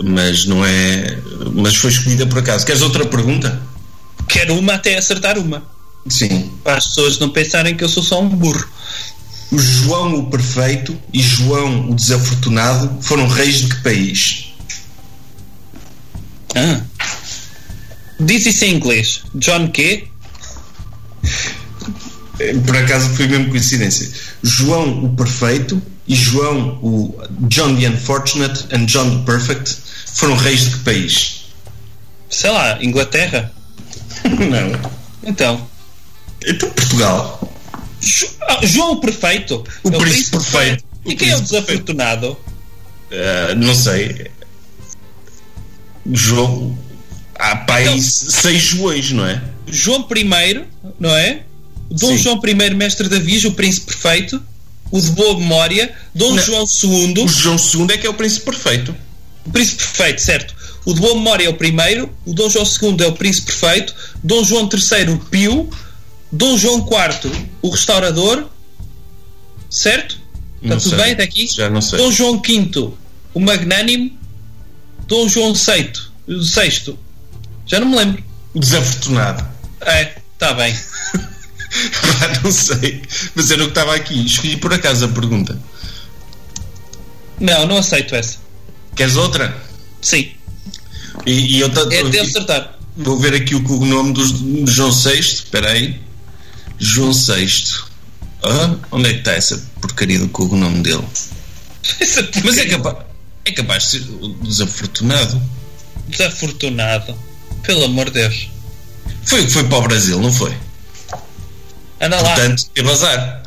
Mas não é. Mas foi escolhida por acaso. Queres outra pergunta? Quero uma até acertar uma. Sim. Para as pessoas não pensarem que eu sou só um burro. O João o Perfeito e João o Desafortunado foram reis de que país? Ah. Diz isso em inglês. John quê? Por acaso foi mesmo coincidência. João o Perfeito e João o John the Unfortunate and John the Perfect foram reis de que país? Sei lá, Inglaterra? Não. Então. Então Portugal. Jo- ah, João o Perfeito. O É príncipe perfeito. E O quem é o príncipe desafortunado? Uh, não sei. João. Há pá, aí seis Joões, não é? João I, não é? Dom Sim. João I, mestre da Vigia, o príncipe perfeito. O de boa memória. Dom Não. João II. O João II é que é o príncipe perfeito. O príncipe perfeito, certo. O de boa memória é o primeiro. O Dom João II é o príncipe perfeito. Dom João III, o pio. Dom João IV, o restaurador. Certo? Está Não tudo sei. bem até aqui? Já não sei. Dom João V, o magnânimo. Dom João VI, o sexto. Já não me lembro. Desafortunado. É, está bem. Não sei. Mas era o que estava aqui. Escolhi por acaso a pergunta. Não, não aceito essa. Queres outra? Sim. E, e eu ta- É de acertar. vou ver aqui o cognome do João VI. Espera aí. João VI. Ah, onde é que está essa porcaria do cognome dele? Mas é capaz, é capaz de ser desafortunado. Desafortunado. Pelo amor de Deus. Foi o que foi para o Brasil, não foi? Anda lá. Portanto, teve azar.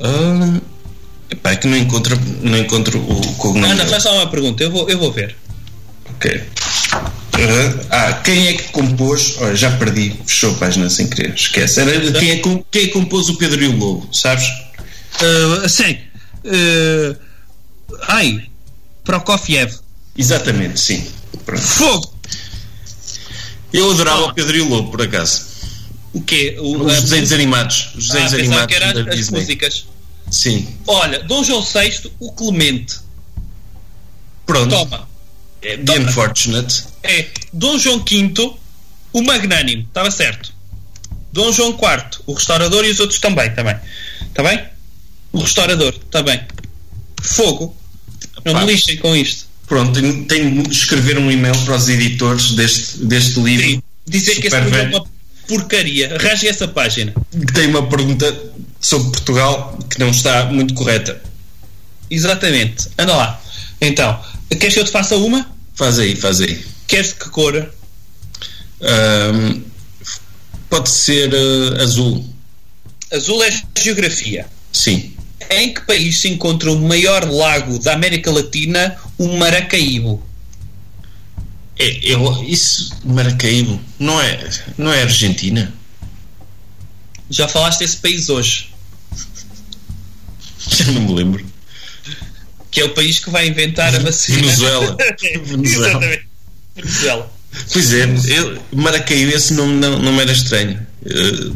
Ah, epá, é que não encontro, não encontro o cognome Ana, faz só uma pergunta. Eu vou, eu vou ver. Ok. Ah, quem é que compôs? Olha, já perdi, fechou a página sem querer, esquece. Era, quem, é, quem é que compôs o Pedro e o Lobo, sabes? Uh, sim. Uh, ai. Prokofiev. Exatamente, sim. Pronto. Fogo. Eu adorava o Pedro e o Lobo, por acaso. O quê? O, Os desenhos animados. Os ah, desenhos pensava animados que era as, músicas. Sim. Olha, Dom João VI, o Clemente. Pronto. Toma. É The. Unfortunate. É Dom João V, o Magnânimo. Estava certo. Dom João IV, o Restaurador e os outros também. Também. Está bem? O Restaurador. Está bem. Fogo. Não Pá. me lixem com isto. Pronto, tenho, de escrever um e-mail para os editores deste, deste livro. Sim. Dizer que esse Super livro é uma porcaria. Rasgue essa página. tem uma pergunta sobre Portugal que não está muito correta. Exatamente. Anda lá. Então, queres que eu te faça uma? Faz aí, faz aí. Queres que cor? Ahm, pode ser eh, azul. Azul é geografia. Sim. Em que país se encontra o maior lago da América Latina, o Maracaibo? É, eu, isso, Maracaibo, não é, não é Argentina? Já falaste desse país hoje, Já não me lembro. que é o país que vai inventar a vacina. Venezuela. Venezuela. Exatamente. Venezuela. Pois é, eu, Maracaibo, esse nome não, não me era estranho. Eh,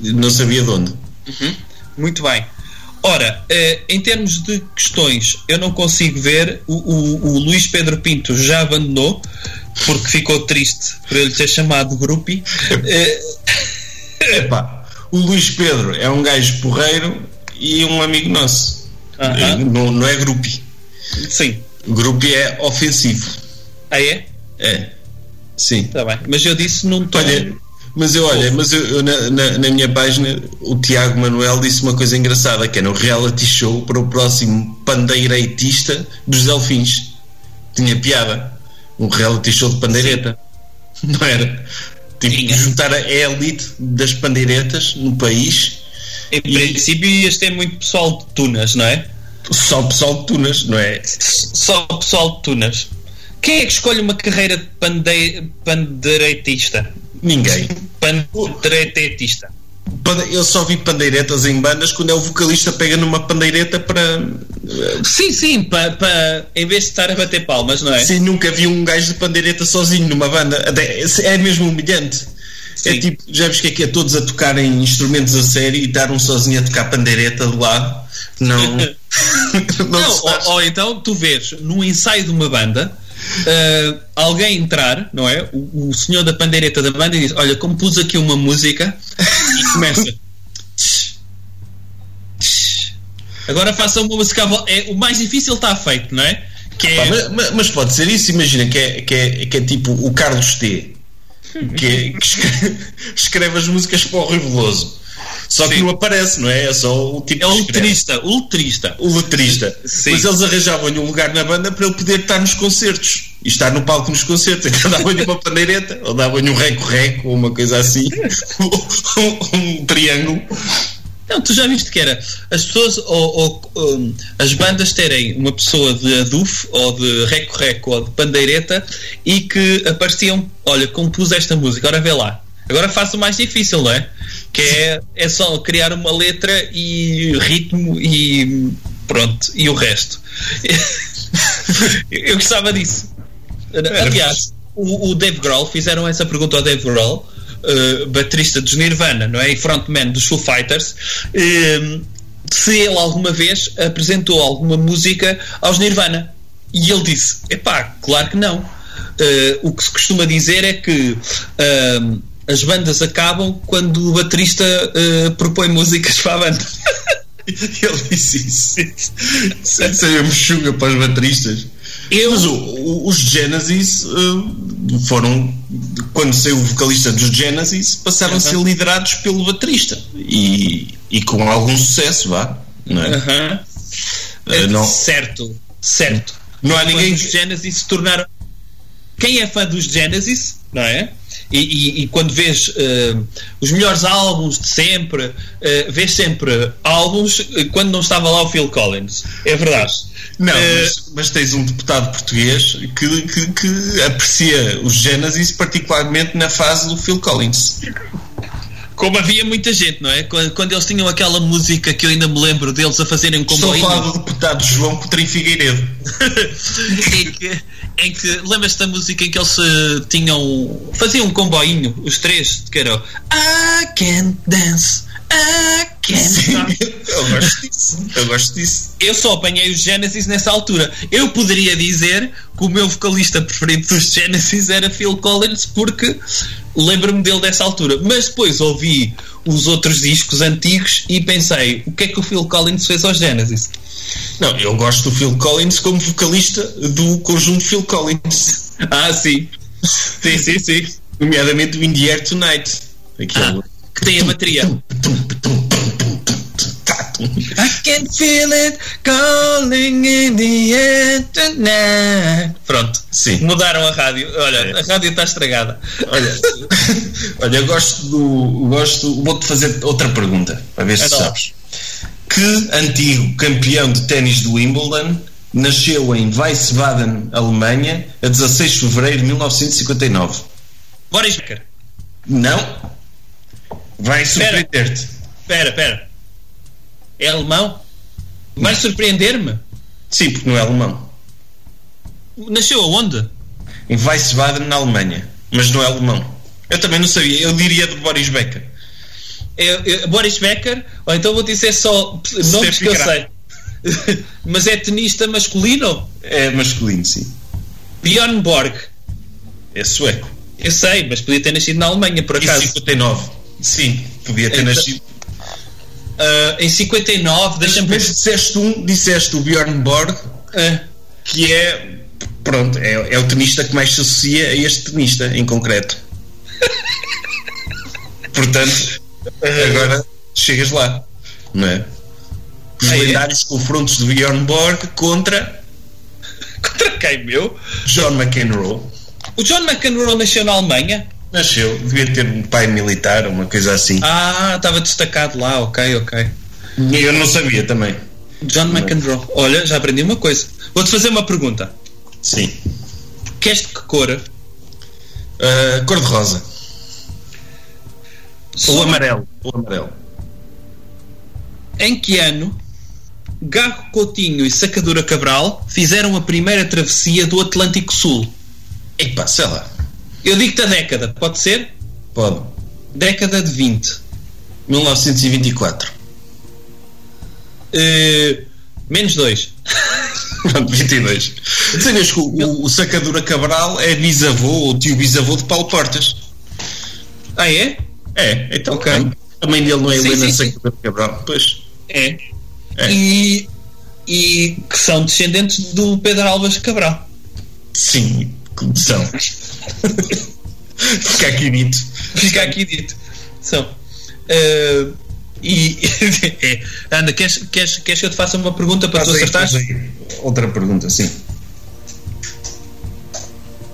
não sabia de onde. Muito bem. Ora, eh, em termos de questões, eu não consigo ver. O, o- o Luís Pedro Pinto já abandonou, porque ficou triste por ele ter chamado Grupi. Eh, Epá, o Luís Pedro é um gajo porreiro e um amigo nosso. Aham. Eh, Não, não é grupi. sim. Grupi é ofensivo. Ah, é? É. Sim. Está bem. Mas eu disse num tom. Olha, mas eu olha, mas eu, eu na, na- na minha página o Tiago Manuel disse uma coisa engraçada que era um reality show para o próximo pandeireitista dos Delfins. Tinha piada. Um reality show de pandeireta. Não era? Tipo, Tinha. juntar a elite das pandeiretas no país Em princípio ias ter muito pessoal de Tunas, não é? só pessoal de Tunas, não é? Só pessoal de Tunas. Quem é que escolhe uma carreira de pande... pandeiretista? Ninguém. Pandeiretista. Eu só vi pandeiretas em bandas quando é o vocalista pega numa pandeireta para. eh, Sim, sim, pa, pa- em vez de estar a bater palmas, não é? Sim, nunca vi um gajo de pandeireta sozinho numa banda. É mesmo humilhante. É Sim. tipo, já vês que é que é todos a tocarem instrumentos a sério e estar um sozinho a tocar pandeireta de lado. Não. não, Não, ou, ou então tu vês num ensaio de uma banda ah, alguém entrar, não é? O, o senhor da pandeireta da banda e diz: Olha, compus aqui uma música começa. Agora faça uma música. É, o mais difícil está feito, não é? Que é mas, mas- pode ser isso, imagina que é, que é, que é tipo o Carlos T. Que, que escreve, escreve as músicas para o Rui. Só que Sim. não aparece, não é? É só o tipo é o que letrista, o letrista. o letrista. Sim. Mas eles arranjavam-lhe um lugar na banda para ele poder estar nos concertos e estar no palco nos concertos. Então davam-lhe uma pandeireta, ou davam-lhe um reco-reco, ou uma coisa assim, um, um triângulo. Não, tu já viste que era as pessoas ou, ou um, as bandas terem uma pessoa de aduf ou de reco-reco ou de pandeireta e que apareciam, olha, compus esta música, ora vê lá. Agora faço o mais difícil, não é? Que é, é só criar uma letra e ritmo e pronto, e o resto. Eu gostava disso. Aliás, o, o Dave Grohl fizeram essa pergunta ao Dave Grohl uh, baterista dos Nirvana, não é? E frontman dos Foo Fighters, uh, se ele alguma vez apresentou alguma música aos Nirvana. E ele disse: epá, claro que não. Uh, o que se costuma dizer é que as bandas acabam quando o baterista propõe músicas para a banda. ele disse isso. Isso é mexuga para os bateristas. Eu... Mas o, os Genesis uh, foram, quando saiu o vocalista dos Genesis, passaram a ser liderados pelo baterista e, e com algum sucesso, vá. Não é? Uh, não... Certo, certo. Não há ninguém. Quando os Genesis se tornaram. Quem é fã dos Genesis, não é? E, e, e, quando vês uh, os melhores álbuns de sempre, uh, vês sempre álbuns quando não estava lá o Phil Collins. É verdade. Não, mas, mas, tens um deputado português que, que, que aprecia os Genesis, particularmente na fase do Phil Collins. Como havia muita gente, não é? Quando, quando, eles tinham aquela música que eu ainda me lembro deles a fazerem comboio. Estou a falar do deputado João Coutrinho Figueiredo. em que, em que lembras-te da música em que eles uh, tinham. faziam um comboinho, os três, que era I can't dance. I can't eu gosto disso. Eu gosto disso. Eu só apanhei os Genesis nessa altura. Eu poderia dizer que o meu vocalista preferido dos Genesis era Phil Collins porque lembro-me dele dessa altura. Mas depois ouvi os outros discos antigos e pensei: o que é que o Phil Collins fez aos Genesis? Não, eu gosto do Phil Collins como vocalista do conjunto Phil Collins. Ah, sim. sim, sim, sim. Nomeadamente o In the Air Tonight. Ah, que tem a bateria. I can feel it calling in the air tonight. Pronto, sim. Mudaram a rádio. Olha, é. a rádio está estragada. Olha, olha, eu gosto do. Gosto, vou-te fazer outra pergunta para ver se é sabes. Que antigo campeão de ténis do Wimbledon nasceu em Wiesbaden, Alemanha, a 16 de fevereiro de 1959? Boris Becker. Não. Vai surpreender-te. Espera, espera. É alemão? Vai surpreender-me? Sim, porque não é alemão. Nasceu aonde? Em Wiesbaden, na Alemanha. Mas não é alemão. Eu também não sabia. Eu diria de Boris Becker. Eu, eu, Boris Becker? Ou então vou dizer só nomes que eu sei. mas é tenista masculino? É masculino, sim. Bjorn Borg. É sueco. Eu sei, mas podia ter nascido na Alemanha, por acaso. Em 59. Sim, podia ter então, nascido. Uh, em 59, deixa-me ver. disseste um, disseste o Bjorn Borg, uh. que é. Pronto, é, é o tenista que mais se associa a este tenista em concreto. Portanto, agora chegas lá, não é? Os ah, lendários é? confrontos de Bjorn Borg contra. contra quem, meu? John McEnroe. O John McEnroe nasceu na Alemanha? Nasceu, devia ter um pai militar, uma coisa assim. Ah, estava destacado lá, ok, ok. Eu não sabia também. John McEnroe. Olha, já aprendi uma coisa. Vou-te fazer uma pergunta. Sim. Queres de que cor? Uh, cor de rosa. Ou amarelo. Ou amarelo. Em que ano Garro Coutinho e Sacadura Cabral fizeram a primeira travessia do Atlântico Sul? Epá, sei lá. Eu digo-te a década, pode ser? Pode. Década de 20. 1924. Uh, menos 2. Pronto, 22. Sabias que o, o Sacadura Cabral é bisavô ou tio bisavô de Paulo Portas? Ah, é? É, então okay. a mãe dele não é sim, Helena Sacadura Cabral? Pois. É. é. E, e que são descendentes do Pedro Alves Cabral. Sim, são. Fica aqui dito. Fica aqui dito. São. Uh, e é, Ana, queres, queres, queres que eu te faça uma pergunta para Faz tu acertares? Outra pergunta, sim.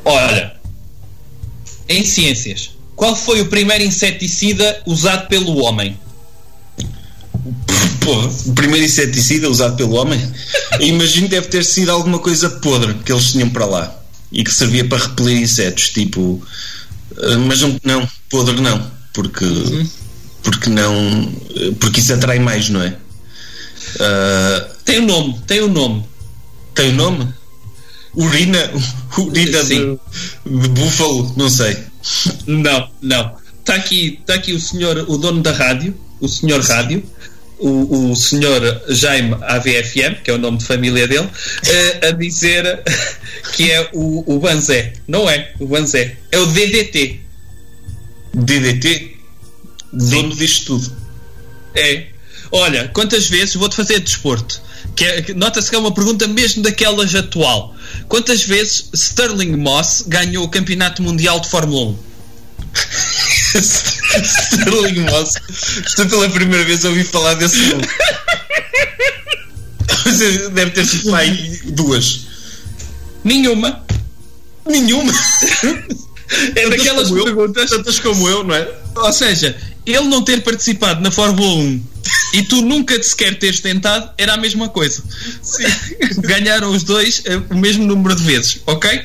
Olha, em ciências, qual foi o primeiro inseticida usado pelo homem? O Porra, o primeiro inseticida usado pelo homem. Imagino que deve ter sido alguma coisa podre que eles tinham para lá e que servia para repelir insetos, tipo. eh, Mas não, não podre não, porque. Porque não. Porque isso atrai mais, não é? Ah, Tem um nome, tem um nome. tem o nome? Urina? Urina de, de búfalo? Não sei. Não, não. Está aqui, tá aqui o senhor, o dono da rádio, o senhor rádio, o, o senhor Jaime AVFM, que é o nome de família dele, eh, a dizer que é o, o Banzé. Não é o Banzé, é o DDT. DDT? Dono disto tudo. É. Olha, quantas vezes vou-te fazer desporto? Que é- Nota-se que é uma pergunta mesmo daquelas atual. Quantas vezes Sterling Moss ganhou o Campeonato Mundial de Fórmula 1? Sterling Moss. Estou pela primeira vez a ouvir falar desse nome. Eh, Deve ter sido pai duas. Nenhuma. Nenhuma. É Tantas daquelas como eu. perguntas. Tantas como eu, não é? Ou seja, ele não ter participado na Fórmula 1 e tu nunca te sequer teres tentado era a mesma coisa. Ganharam os dois eh, o mesmo número de vezes, ok?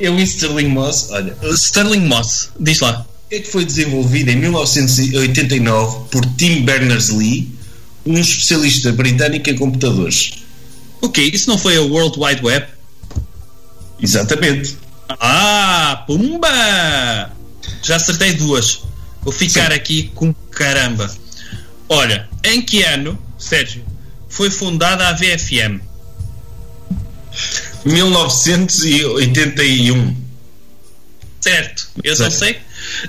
Eu e Sterling Moss, olha, Sterling Moss, diz lá. o que é que foi desenvolvido em 1989 por Tim Berners-Lee, um especialista britânico em computadores? Ok, isso não foi a World Wide Web? Exatamente. Ah, pumba! Já acertei duas. Vou ficar aqui com caramba. Olha, em que ano, Sérgio, foi fundada a VFM? 1981. Certo, eu só Certo. sei.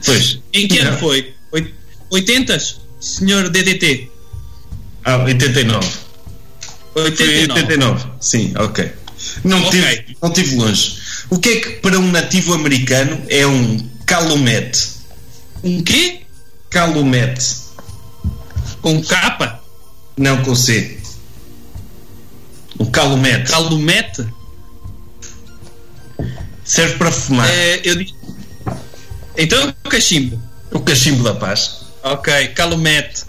Pois. Em que ano Não. foi? Oit- 80 Senhor DDT? Ah, 89. Foi 89. 89. Sim, ok. Não, Ok. tive, não tive longe. O que é que para um nativo americano é um calumet? Um quê? Calumet. Com capa? Não com C. Um calumet. Calumete? Serve para fumar. É, eu digo. Então é o cachimbo. O cachimbo da paz. Ok, calumete.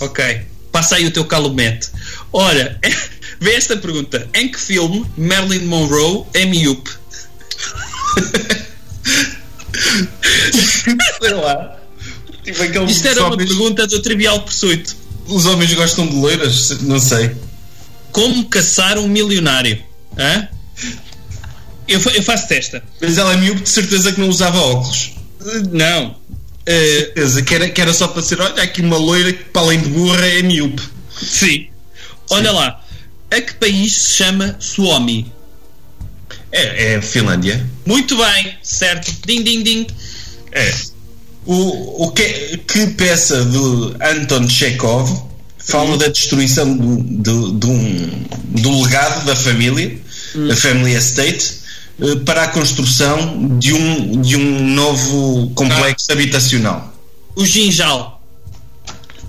Ok. Passa aí o teu calumete. Olha, vê esta pergunta. Em que filme Marilyn Monroe é miúpe? Sei lá. Tipo aquele Isto era uma homens, pergunta do Trivial Pursuit. os homens gostam de loiras? Não sei. Como caçar um milionário? Hã? Eu, eu faço testa. Mas ela é miúdo de certeza que não usava óculos. Não. Eh, Certeza que era, que era só para ser, olha aqui uma loira que para além de burra é miúpe. sim. Olha lá. A que país se chama Suomi? É, é a Finlândia. Muito bem, certo. Ding, ding, ding. É. O, o que, que peça de Anton Chekhov fala da destruição do, do, do, um- do legado da família, da family estate, eh, para a construção de um, de um novo complexo habitacional. O ginjal.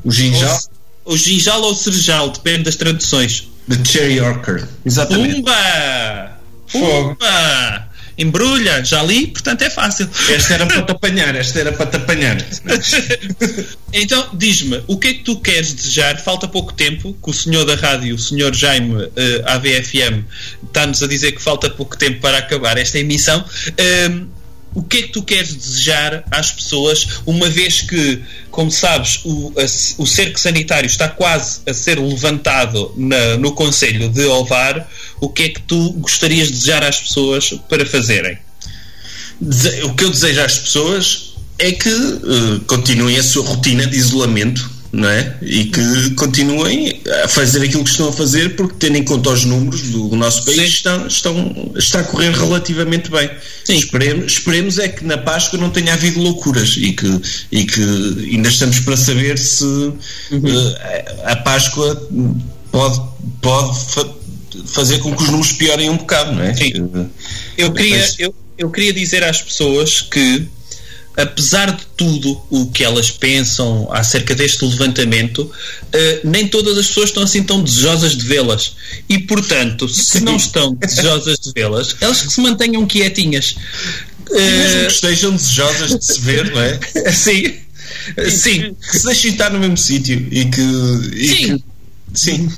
O Ginjal, O ginjal ou o cerejal, depende das traduções. de Cherry Orchard. Exatamente. Pumba! Pumba! Embrulha, já li, portanto é fácil. Esta era para te apanhar, esta era para te apanhar. Então, diz-me, o que é que tu queres desejar? Falta pouco tempo, que o senhor da rádio, o senhor Jaime eh, AVFM, está-nos a dizer que falta pouco tempo para acabar esta emissão. Ahm, o que é que tu queres desejar às pessoas, uma vez que, como sabes, o, a- o cerco sanitário está quase a ser levantado na- no Conselho de Ovar? O que é que tu gostarias de desejar às pessoas para fazerem? O que eu desejo às pessoas é que eh, continuem a sua rotina de isolamento, não é? E que continuem a fazer aquilo que estão a fazer, porque tendo em conta os números do, do nosso país, estão, estão, está a correr relativamente bem. Sim. Esperemos, esperemos é que na Páscoa não tenha havido loucuras e que, e que ainda estamos para saber se eh, a a Páscoa pode, pode fa- fazer com que os números piorem um bocado, não é? Sim. Eu queria, eu, eu queria dizer às pessoas que, apesar de tudo o que elas pensam acerca deste levantamento, eh, nem todas as pessoas estão assim tão desejosas de vê-las. E, portanto, se não estão desejosas de vê-las, elas que se mantenham quietinhas. E mesmo Eh, que estejam desejosas de se ver, não é? sim, sim, Que se deixem estar no mesmo sítio e que. e Sim. que Sim.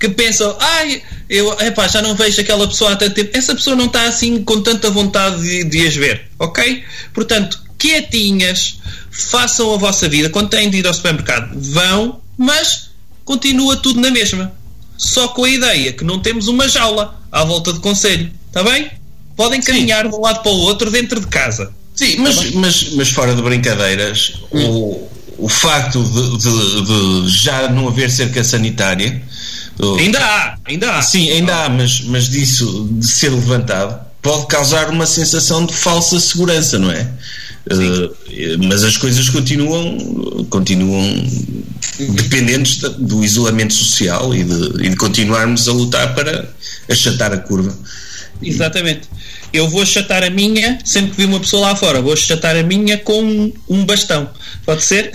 Que pensam, ai, eu epá, já não vejo aquela pessoa há tanto tempo. Essa pessoa não está assim com tanta vontade de, de as ver, ok? Portanto, quietinhas, façam a vossa vida. Quando têm de ir ao supermercado, vão, mas continua tudo na mesma. Só com a ideia que não temos uma jaula à volta de conselho, está bem? Podem caminhar Sim. de um lado para o outro dentro de casa. Sim, mas, tá mas, mas fora de brincadeiras, hum. o, o facto de, de, de, já não haver cerca sanitária. Ainda há, ainda há. Sim, ainda há, mas, mas disso de ser levantado pode causar uma sensação de falsa segurança, não é? Uh, mas as coisas continuam, continuam dependentes do isolamento social e de, e de continuarmos a lutar para achatar a curva. Exatamente eu vou achatar a minha, sempre que vi uma pessoa lá fora, vou achatar a minha com um bastão. Pode ser?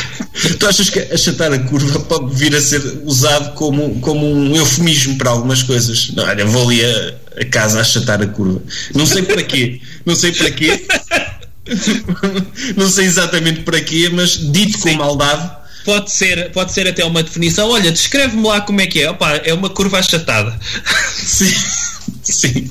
tu achas que achatar a curva pode vir a ser usado como, como um eufemismo para algumas coisas? Não, olha, vou ali a, a casa a achatar a curva. Não sei para quê. Não sei para quê. Não sei exatamente para quê, mas dito Sim. com maldade. Pode ser, pode ser até uma definição. Olha, descreve-me lá como é que é. Opa, é uma curva achatada. Sim. Sim.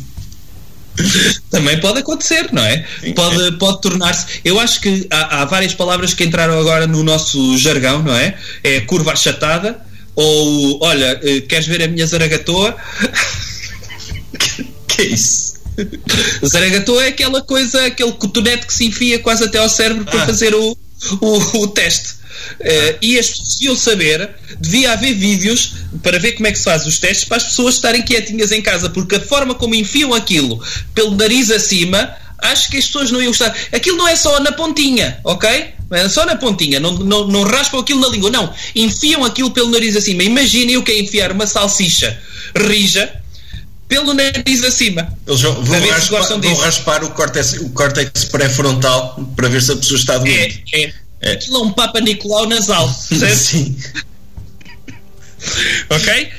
Também pode acontecer, não é? Pode, pode tornar-se. Eu acho que há, há, várias palavras que entraram agora no nosso jargão, não é? É curva achatada, ou olha, eh, queres ver a minha zaragatoa? que é isso? Zaragatoa é aquela coisa, aquele cotonete que se enfia quase até ao cérebro para ah. fazer o, o, o teste. Uh, e as pessoas deviam saber, devia haver vídeos para ver como é que se faz os testes para as pessoas estarem quietinhas em casa, porque a forma como enfiam aquilo pelo nariz acima, acho que as pessoas não iam gostar. Aquilo não é só na pontinha, ok? Não é só na pontinha, não, não, não raspam aquilo na língua, não. Enfiam aquilo pelo nariz acima. Imaginem o que é enfiar uma salsicha rija pelo nariz acima. Eles vão, vão, raspar, vão raspar, o córtex, o córtex pré-frontal para ver se a pessoa está doente. É, é. É. Aquilo é um Papa Nicolau nasal, certo? Sim. ok?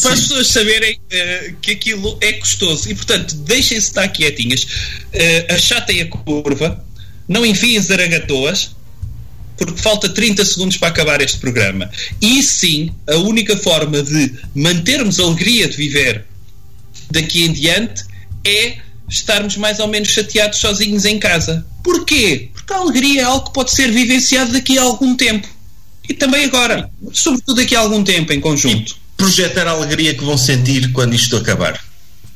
Para as pessoas saberem uh, que aquilo é custoso e, portanto, deixem-se estar quietinhas, uh, achatem a curva, não enfiem zaragatoas, porque falta 30 segundos para acabar este programa. E sim, a única forma de mantermos a alegria de viver daqui em diante é estarmos mais ou menos chateados sozinhos em casa. Porquê? Porque a alegria é algo que pode ser vivenciado daqui a algum tempo. E também agora, sobretudo daqui a algum tempo em conjunto. E projetar a alegria que vão sentir quando isto acabar.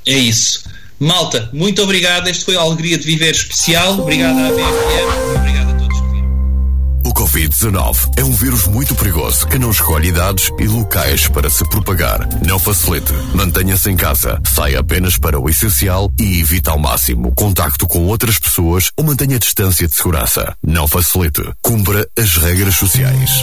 É isso. Malta, muito obrigado. Este foi a Alegria de Viver especial. Obrigado à BFM. Obrigado Covid-19 é um vírus muito perigoso que não escolhe idades e locais para se propagar. Não facilite. Mantenha-se em casa. Saia apenas para o essencial e evite ao máximo contacto com outras pessoas ou mantenha distância de segurança. Não facilite. Cumpra as regras sociais.